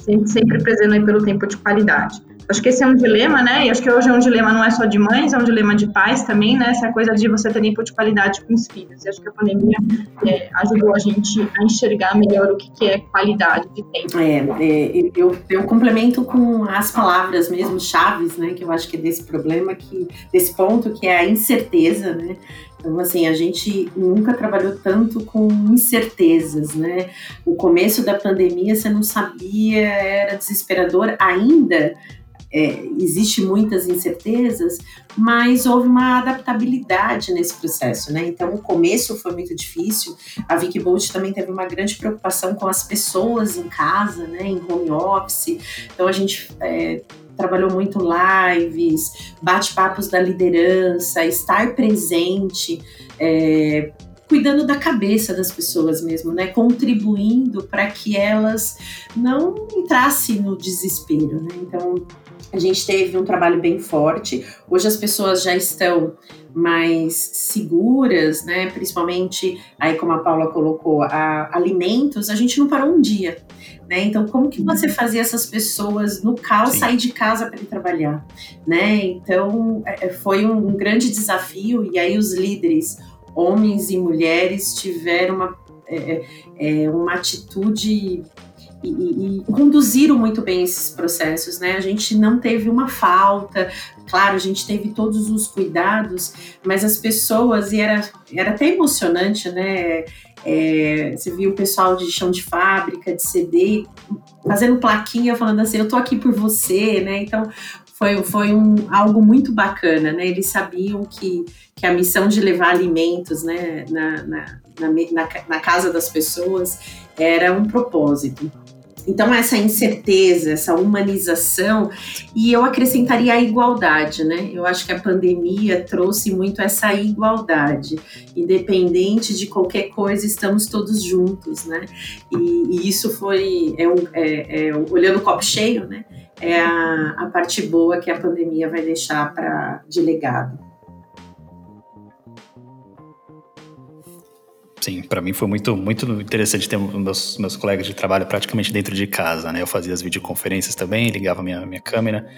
Sempre, prezando pelo tempo de qualidade. Acho que esse é um dilema, né? E acho que hoje é um dilema não é só de mães, é um dilema de pais também, né? Essa coisa de você ter tempo de qualidade com os filhos. E acho que a pandemia é, ajudou a gente a enxergar melhor o que, que é qualidade de tempo. É, é, eu, eu complemento com as palavras mesmo chaves, né? Que eu acho que é desse problema, que, desse ponto, que é a incerteza, né? Então, assim, a gente nunca trabalhou tanto com incertezas, né? O começo da pandemia você não sabia, era desesperador ainda é, existe muitas incertezas, mas houve uma adaptabilidade nesse processo, né? Então, o começo foi muito difícil. A Vicky Bolt também teve uma grande preocupação com as pessoas em casa, né? Em home office. Então, a gente é, trabalhou muito lives, bate-papos da liderança, estar presente. É, cuidando da cabeça das pessoas mesmo, né? Contribuindo para que elas não entrassem no desespero, né? Então, a gente teve um trabalho bem forte. Hoje as pessoas já estão mais seguras, né? Principalmente aí como a Paula colocou, a, alimentos. A gente não parou um dia, né? Então como que você uhum. fazia essas pessoas no caos Sim. sair de casa para ir trabalhar, né? Então é, é, foi um, um grande desafio e aí os líderes, homens e mulheres, tiveram uma é, é, uma atitude e, e, conduziram muito bem esses processos, né? A gente não teve uma falta, claro, a gente teve todos os cuidados, mas as pessoas, e era, era até emocionante, né? É, você viu o pessoal de chão de fábrica, de CD, fazendo plaquinha, falando assim, eu tô aqui por você, né? Então, foi, foi um, algo muito bacana, né? Eles sabiam que, que a missão de levar alimentos né, na, na, na, na casa das pessoas era um propósito. Então, essa incerteza, essa humanização, e eu acrescentaria a igualdade, né? Eu acho que a pandemia trouxe muito essa igualdade. Independente de qualquer coisa, estamos todos juntos, né? E, e isso foi, é é, é, olhando o copo cheio, né? É a, a parte boa que a pandemia vai deixar para de legado. Sim, para mim foi muito, muito interessante ter meus, meus colegas de trabalho praticamente dentro de casa, né? Eu fazia as videoconferências também, ligava minha, minha câmera,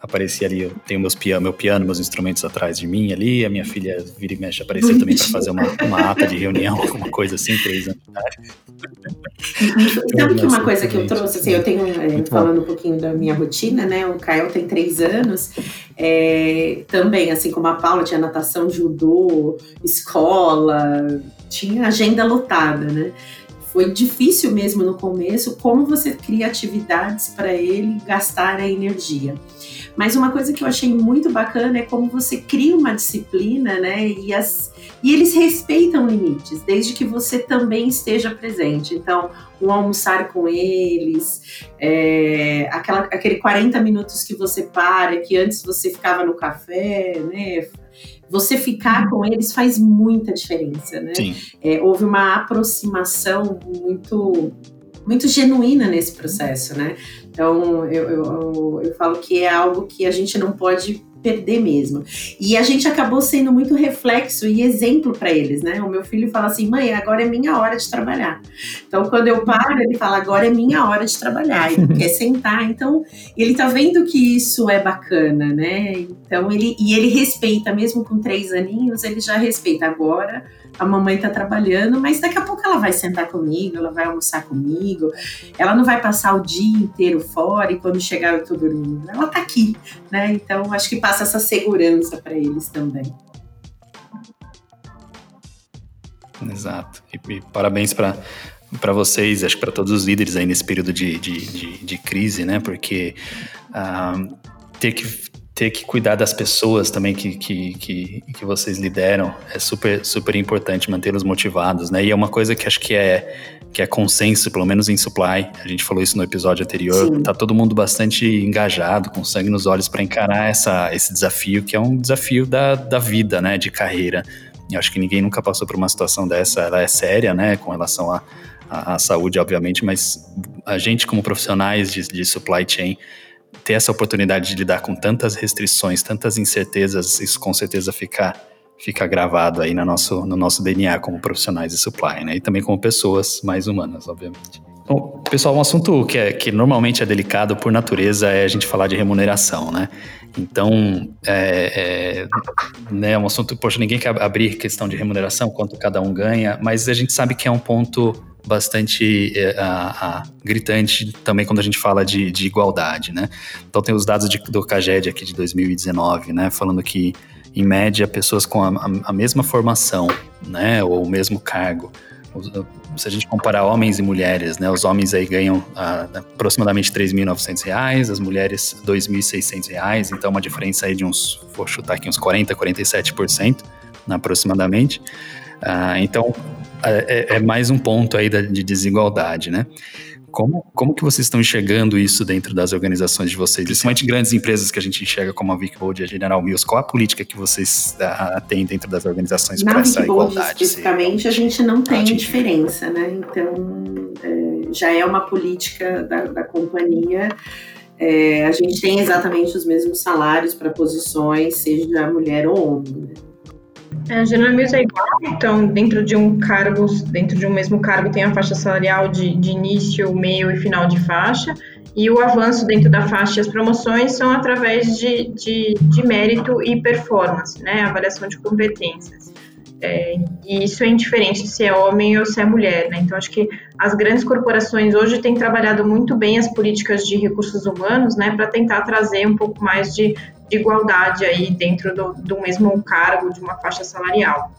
aparecia ali, eu tenho meus piano, meu piano, meus instrumentos atrás de mim ali, a minha filha vira e mexe aparecia também para fazer uma, uma ata de reunião, alguma coisa assim, três anos. Sabe que uma coisa que eu trouxe, assim, eu tenho, é, falando um pouquinho da minha rotina, né, o Caio tem três anos, é, também, assim como a Paula, tinha natação, judô, escola, tinha agenda lotada, né? Foi difícil mesmo no começo como você cria atividades para ele gastar a energia. Mas uma coisa que eu achei muito bacana é como você cria uma disciplina, né? E, as, e eles respeitam limites, desde que você também esteja presente. Então, um almoçar com eles, é, aquela, aquele 40 minutos que você para, que antes você ficava no café, né? Você ficar com eles faz muita diferença, né? É, houve uma aproximação muito muito genuína nesse processo, né? Então, eu, eu, eu, falo que é algo que a gente não pode perder mesmo. E a gente acabou sendo muito reflexo e exemplo para eles, né? O meu filho fala assim: mãe, agora é minha hora de trabalhar. Então, quando eu paro, ele fala: agora é minha hora de trabalhar. Ele quer sentar. Então, ele tá vendo que isso é bacana, né? Então, ele, e ele respeita, mesmo com três aninhos, ele já respeita. Agora a mamãe tá trabalhando, mas daqui a pouco ela vai sentar comigo, ela vai almoçar comigo, ela não vai passar o dia inteiro fora e quando chegar eu tô dormindo. Ela tá aqui, né? Então acho que passa essa segurança para eles também. Exato. E, e parabéns para para vocês, acho que para todos os líderes aí nesse período de, de, de, de crise, né? Porque uh, ter que ter que cuidar das pessoas também que, que, que, que, vocês lideram é super, super importante mantê-los motivados, né? E é uma coisa que acho que é, que é consenso, pelo menos em supply. A gente falou isso no episódio anterior. Sim. Tá todo mundo bastante engajado, com sangue nos olhos para encarar essa, esse desafio, que é um desafio da, da vida, né? De carreira. Eu acho que ninguém nunca passou por uma situação dessa. Ela é séria, né? Com relação à a, a, a, saúde, obviamente, mas a gente, como profissionais de, de supply chain, ter essa oportunidade de lidar com tantas restrições, tantas incertezas, isso com certeza fica, fica gravado aí no nosso, no nosso DNA como profissionais de supply, né? E também como pessoas mais humanas, obviamente. Bom, pessoal, um assunto que, é, que normalmente é delicado por natureza é a gente falar de remuneração, né? Então, é, é né, um assunto, poxa, ninguém quer abrir questão de remuneração, quanto cada um ganha, mas a gente sabe que é um ponto bastante é, a, a, gritante também quando a gente fala de, de igualdade, né? Então tem os dados de, do CAGED aqui de 2019, né? Falando que, em média, pessoas com a, a mesma formação, né? Ou o mesmo cargo, se a gente comparar homens e mulheres, né, os homens aí ganham ah, aproximadamente R$ 3.900, as mulheres R$ 2.600, então uma diferença aí de uns, vou chutar aqui, uns 40%, 47% aproximadamente. Ah, então, é, é, é, mais um ponto aí de desigualdade, né? Como, como que vocês estão enxergando isso dentro das organizações de vocês? Principalmente grandes empresas que a gente enxerga como a Vicbold e a General Mills. Qual a política que vocês uh, têm dentro das organizações para essa igualdade? especificamente, a gente não tem diferença, né? Então, é, já é uma política da, da companhia é, a gente tem exatamente os mesmos salários para posições, seja mulher ou homem. Né? É, geralmente é igual, então dentro de um cargo, dentro de um mesmo cargo tem a faixa salarial de, de início, meio e final de faixa, e o avanço dentro da faixa e as promoções são através de, de, de mérito e performance, né, avaliação de competências. É, e isso é indiferente se é homem ou se é mulher, né? Então, acho que as grandes corporações hoje têm trabalhado muito bem as políticas de recursos humanos, né, para tentar trazer um pouco mais de, de igualdade aí dentro do, do, mesmo cargo, de uma faixa salarial.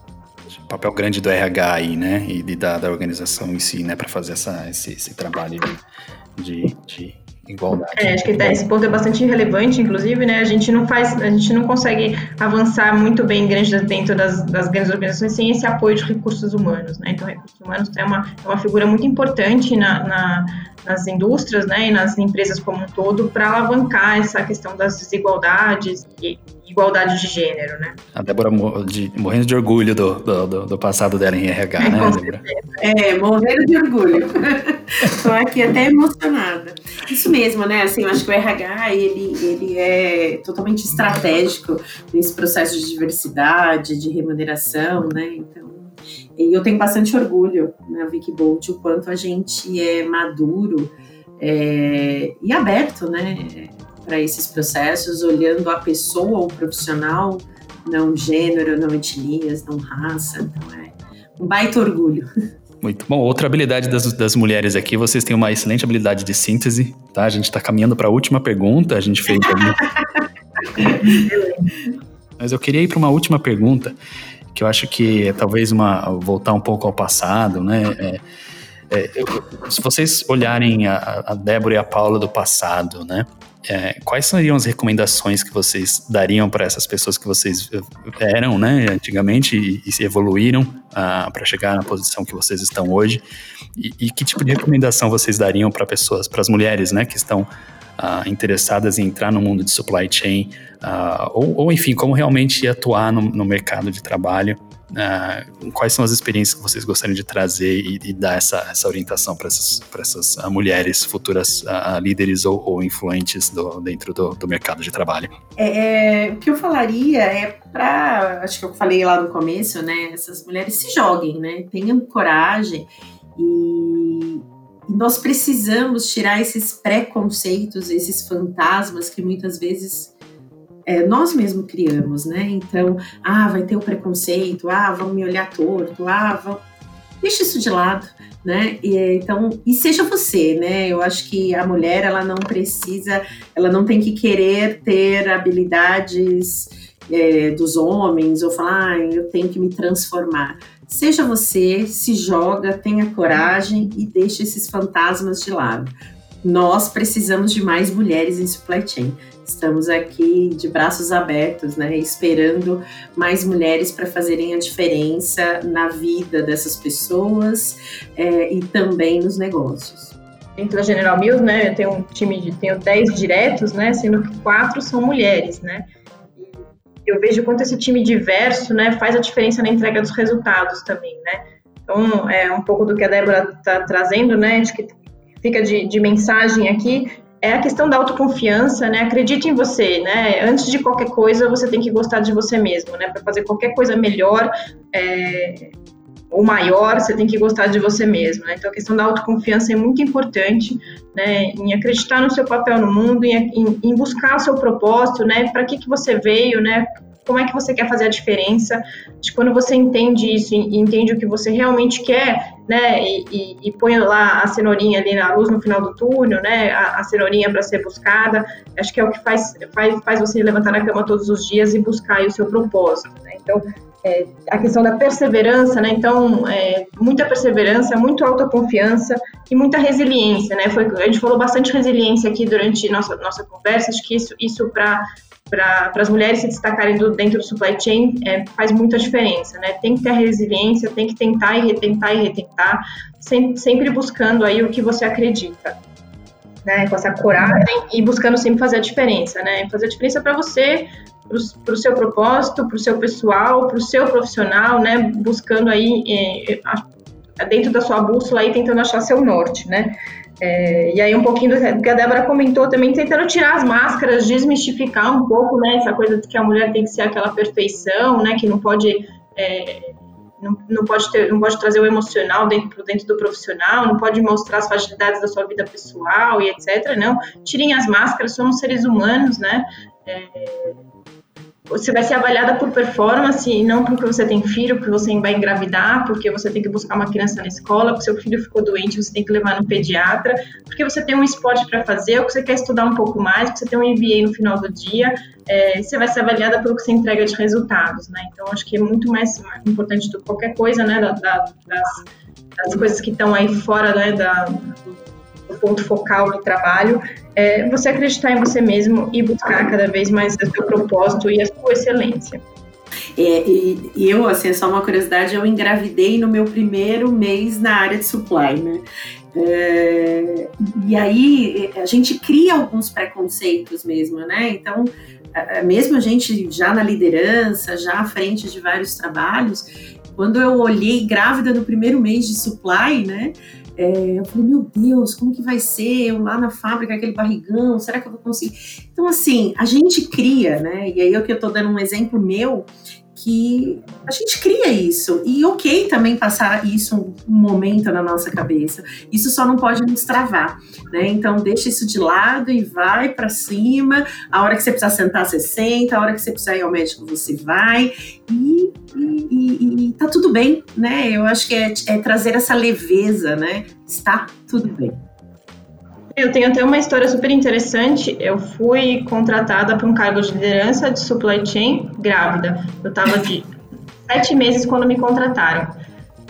O papel grande do RH aí, né, e da, da organização em si, né, para fazer essa, esse, esse trabalho de, de igualdade. É, acho que esse ponto é bastante relevante, inclusive, né? A gente não faz, a gente não consegue avançar muito bem dentro das, das grandes organizações sem esse apoio de recursos humanos, né? Então, recursos humanos é uma, é uma figura muito importante na, na nas indústrias, né, e nas empresas como um todo, para alavancar essa questão das desigualdades e igualdade de gênero, né? A Débora de, morrendo de orgulho do, do, do, passado dela em RH, é, né, Débora? É, morrendo de orgulho. Estou aqui até emocionada. Isso mesmo, né? Assim, eu acho que o RH, ele, ele é totalmente estratégico nesse processo de diversidade, de remuneração, né? Então, e eu tenho bastante orgulho na né, Wikibolt, o quanto a gente é maduro é, e aberto, né? Para esses processos, olhando a pessoa, o profissional, não gênero, não etnias, não raça. Então é um baita orgulho. Muito bom. Outra habilidade das, das mulheres aqui, vocês têm uma excelente habilidade de síntese, tá? A gente está caminhando para a última pergunta. A gente fez. Mas eu queria ir para uma última pergunta, que eu acho que é talvez uma voltar um pouco ao passado, né? É, é, eu, se vocês olharem a, a Débora e a Paula do passado, né? É, quais seriam as recomendações que vocês dariam para essas pessoas que vocês eram, né, antigamente e, e evoluíram uh, para chegar na posição que vocês estão hoje? E, e que tipo de recomendação vocês dariam para pessoas, para as mulheres, né, que estão uh, interessadas em entrar no mundo de supply chain, uh, ou, ou, enfim, como realmente atuar no, no mercado de trabalho Uh, quais são as experiências que vocês gostariam de trazer e, e dar essa, essa orientação para essas, essas uh, mulheres futuras uh, líderes ou, ou influentes do, dentro do, do, mercado de trabalho? É, é, o que eu falaria é para, acho que eu falei lá no começo, né? Essas mulheres se joguem, né? Tenham coragem e nós precisamos tirar esses preconceitos, esses fantasmas que muitas vezes é, nós mesmos criamos, né? Então, ah, vai ter o preconceito, ah, vão me olhar torto, ah, vão... Deixa isso de lado, né? E, então, e seja você, né? Eu acho que a mulher, ela não precisa, ela não tem que querer ter habilidades é, dos homens ou falar, ah, eu tenho que me transformar. Seja você, se joga, tenha coragem e deixe esses fantasmas de lado. Nós precisamos de mais mulheres em supply chain. Estamos aqui de braços abertos, né, esperando mais mulheres para fazerem a diferença na vida dessas pessoas é, e também nos negócios. Dentro da General Mills, né, eu tenho um time de tenho 10 diretos, né, sendo que quatro são mulheres, né. Eu vejo quanto esse time diverso, né, faz a diferença na entrega dos resultados também, né. Então, é um pouco do que a Débora está trazendo, né, de que fica de, de mensagem aqui, é a questão da autoconfiança, né? Acredite em você, né? Antes de qualquer coisa, você tem que gostar de você mesmo, né? Para fazer qualquer coisa melhor é, ou maior, você tem que gostar de você mesmo, né? Então, a questão da autoconfiança é muito importante, né? Em acreditar no seu papel no mundo, em, em, em buscar o seu propósito, né? Para que, que você veio, né? Como é que você quer fazer a diferença, de quando você entende isso e entende o que você realmente quer, né, e, e, e põe lá a cenourinha ali na luz no final do túnel, né, a, a cenourinha para ser buscada, acho que é o que faz, faz, faz você levantar na cama todos os dias e buscar o seu propósito, né, então é, a questão da perseverança, né? Então, é, muita perseverança, muito autoconfiança e muita resiliência, né? Foi, a gente falou bastante resiliência aqui durante nossa nossa conversa. Acho que isso, isso para para as mulheres se destacarem do, dentro do supply chain é, faz muita diferença, né? Tem que ter resiliência, tem que tentar e retentar e retentar, sempre, sempre buscando aí o que você acredita, né? Com essa coragem e buscando sempre fazer a diferença, né? Fazer a diferença para você, para o seu propósito, para o seu pessoal, para o seu profissional, né? Buscando aí é, é, dentro da sua bússola aí tentando achar seu norte, né? É, e aí um pouquinho do que a Débora comentou também, tentando tirar as máscaras, desmistificar um pouco, né, essa coisa de que a mulher tem que ser aquela perfeição, né, que não pode é, não, não, pode ter, não pode trazer o emocional dentro, dentro do profissional, não pode mostrar as fragilidades da sua vida pessoal e etc. Não, tirem as máscaras, somos seres humanos, né? É, você vai ser avaliada por performance e não porque você tem filho, porque você vai engravidar, porque você tem que buscar uma criança na escola, porque seu filho ficou doente, você tem que levar no pediatra, porque você tem um esporte para fazer, ou que você quer estudar um pouco mais, porque você tem um MBA no final do dia, é, você vai ser avaliada pelo que você entrega de resultados, né? Então, acho que é muito mais importante do que qualquer coisa, né, da, da, das, das, coisas que estão aí fora, né, da, ponto focal do trabalho, é você acreditar em você mesmo e buscar cada vez mais o seu propósito e a sua excelência. É, e, e, eu, assim, só uma curiosidade, eu engravidei no meu primeiro mês na área de supply, né? É, e aí a gente cria alguns preconceitos mesmo, né? Então, mesmo a gente já na liderança, já à frente de vários trabalhos, quando eu olhei grávida no primeiro mês de supply, né? É, eu falei, meu Deus, como que vai ser eu lá na fábrica, aquele barrigão, será que eu vou conseguir? Então, assim, a gente cria, né? E aí eu que eu tô dando um exemplo meu, que a gente cria isso. E ok também passar isso um momento na nossa cabeça. Isso só não pode nos travar, né? Então deixa isso de lado e vai para cima. A hora que você precisar sentar, você senta. A hora que você precisar ir ao médico, você vai. E, e, e, e tá tudo bem, né? Eu acho que é, é trazer essa leveza, né? Está tudo bem. Eu tenho até uma história super interessante. Eu fui contratada para um cargo de liderança de supply chain grávida. Eu estava de sete meses quando me contrataram.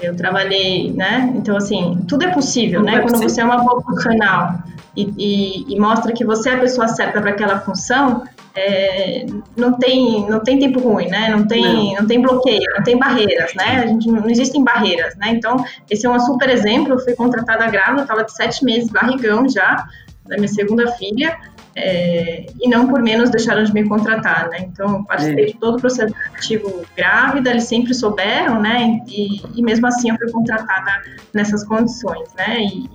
Eu trabalhei, né? Então, assim, tudo é possível, né? Quando você é uma boa profissional e, e, e mostra que você é a pessoa certa para aquela função, é, não tem não tem tempo ruim, né? Não tem não. não. tem bloqueio, não tem barreiras, né? A gente não existem barreiras, né? Então esse é um super exemplo. Eu fui contratada grávida, estava de sete meses, barrigão já da minha segunda filha. É, e não por menos deixaram de me contratar, né? Então, participei é. de todo o processo ativo grávida, eles sempre souberam, né? E, e, mesmo assim eu fui contratada nessas condições, né? E, e,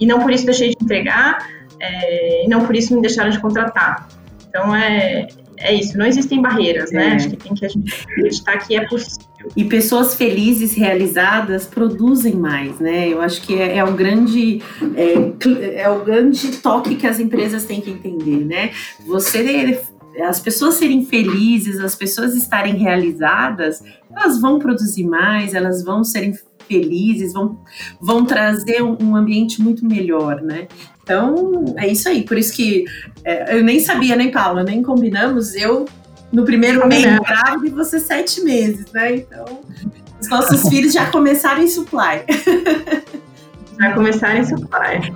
e não por isso deixei de entregar, é, e não por isso me deixaram de contratar. Então é, é isso, não existem barreiras, né? É. Acho que tem que a gente acreditar que é possível. E pessoas felizes, realizadas, produzem mais, né? Eu acho que é, é o grande é, é, o grande toque que as empresas têm que entender, né? Você as pessoas serem felizes, as pessoas estarem realizadas, elas vão produzir mais, elas vão serem felizes, vão, vão trazer um, ambiente muito melhor, né? Então, é isso aí. Por isso que é, eu nem sabia, nem Paula, nem combinamos. Eu, no primeiro mês grávida, e você sete meses, né? Então, os nossos filhos já começaram em supply. Já começaram em supply.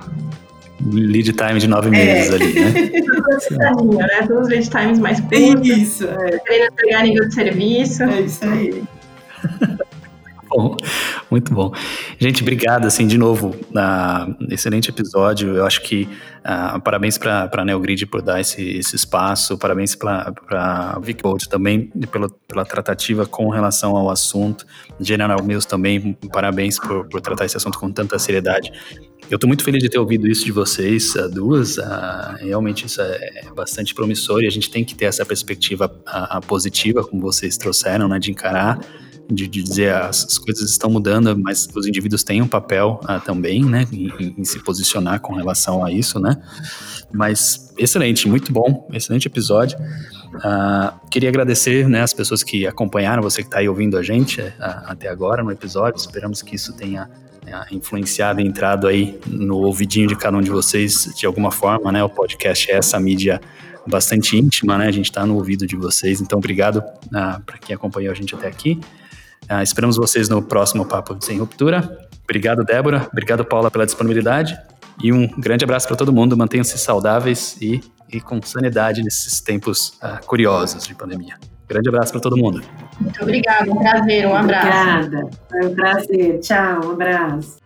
Lead time de nove meses é. ali, né? né? Todos os lead times mais curtos. Isso. É. Querendo pegar nível de serviço. É isso aí. bom, muito bom. Gente, obrigado, assim, de novo, uh, excelente episódio. Eu acho que uh, parabéns para a Neogrid por dar esse, esse espaço, parabéns para a VicBolt também pela, pela tratativa com relação ao assunto. General Mills também, parabéns por, por tratar esse assunto com tanta seriedade. Eu estou muito feliz de ter ouvido isso de vocês, duas. Uh, realmente isso é bastante promissor e a gente tem que ter essa perspectiva uh, positiva, como vocês trouxeram, né, de encarar de, de dizer as, as, coisas estão mudando, mas os indivíduos têm um papel uh, também, né, em, em, se posicionar com relação a isso, né. Mas excelente, muito bom, excelente episódio. Uh, queria agradecer, né, as pessoas que acompanharam, você que está aí ouvindo a gente uh, até agora no episódio. Esperamos que isso tenha influenciado e entrado aí no ouvidinho de cada um de vocês de alguma forma, né? O podcast é essa mídia bastante íntima, né? A gente está no ouvido de vocês. Então, obrigado para quem acompanhou a gente até aqui. Uh, esperamos vocês no próximo Papo Sem Ruptura. Obrigado, Débora. Obrigado, Paula, pela disponibilidade. E um grande abraço para todo mundo. Mantenham-se saudáveis e e com sanidade nesses tempos uh, curiosos de pandemia. Grande abraço para todo mundo. Muito obrigada, um prazer, um abraço. Obrigada, foi um prazer. Tchau, um abraço.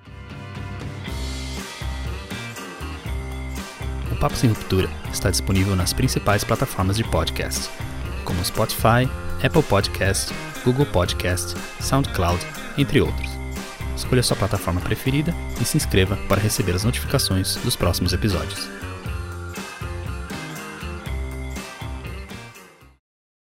O Papo Sem Ruptura está disponível nas principais plataformas de podcast, como Spotify, Apple Podcast, Google Podcast, SoundCloud, entre outros. Escolha sua plataforma preferida e se inscreva para receber as notificações dos próximos episódios.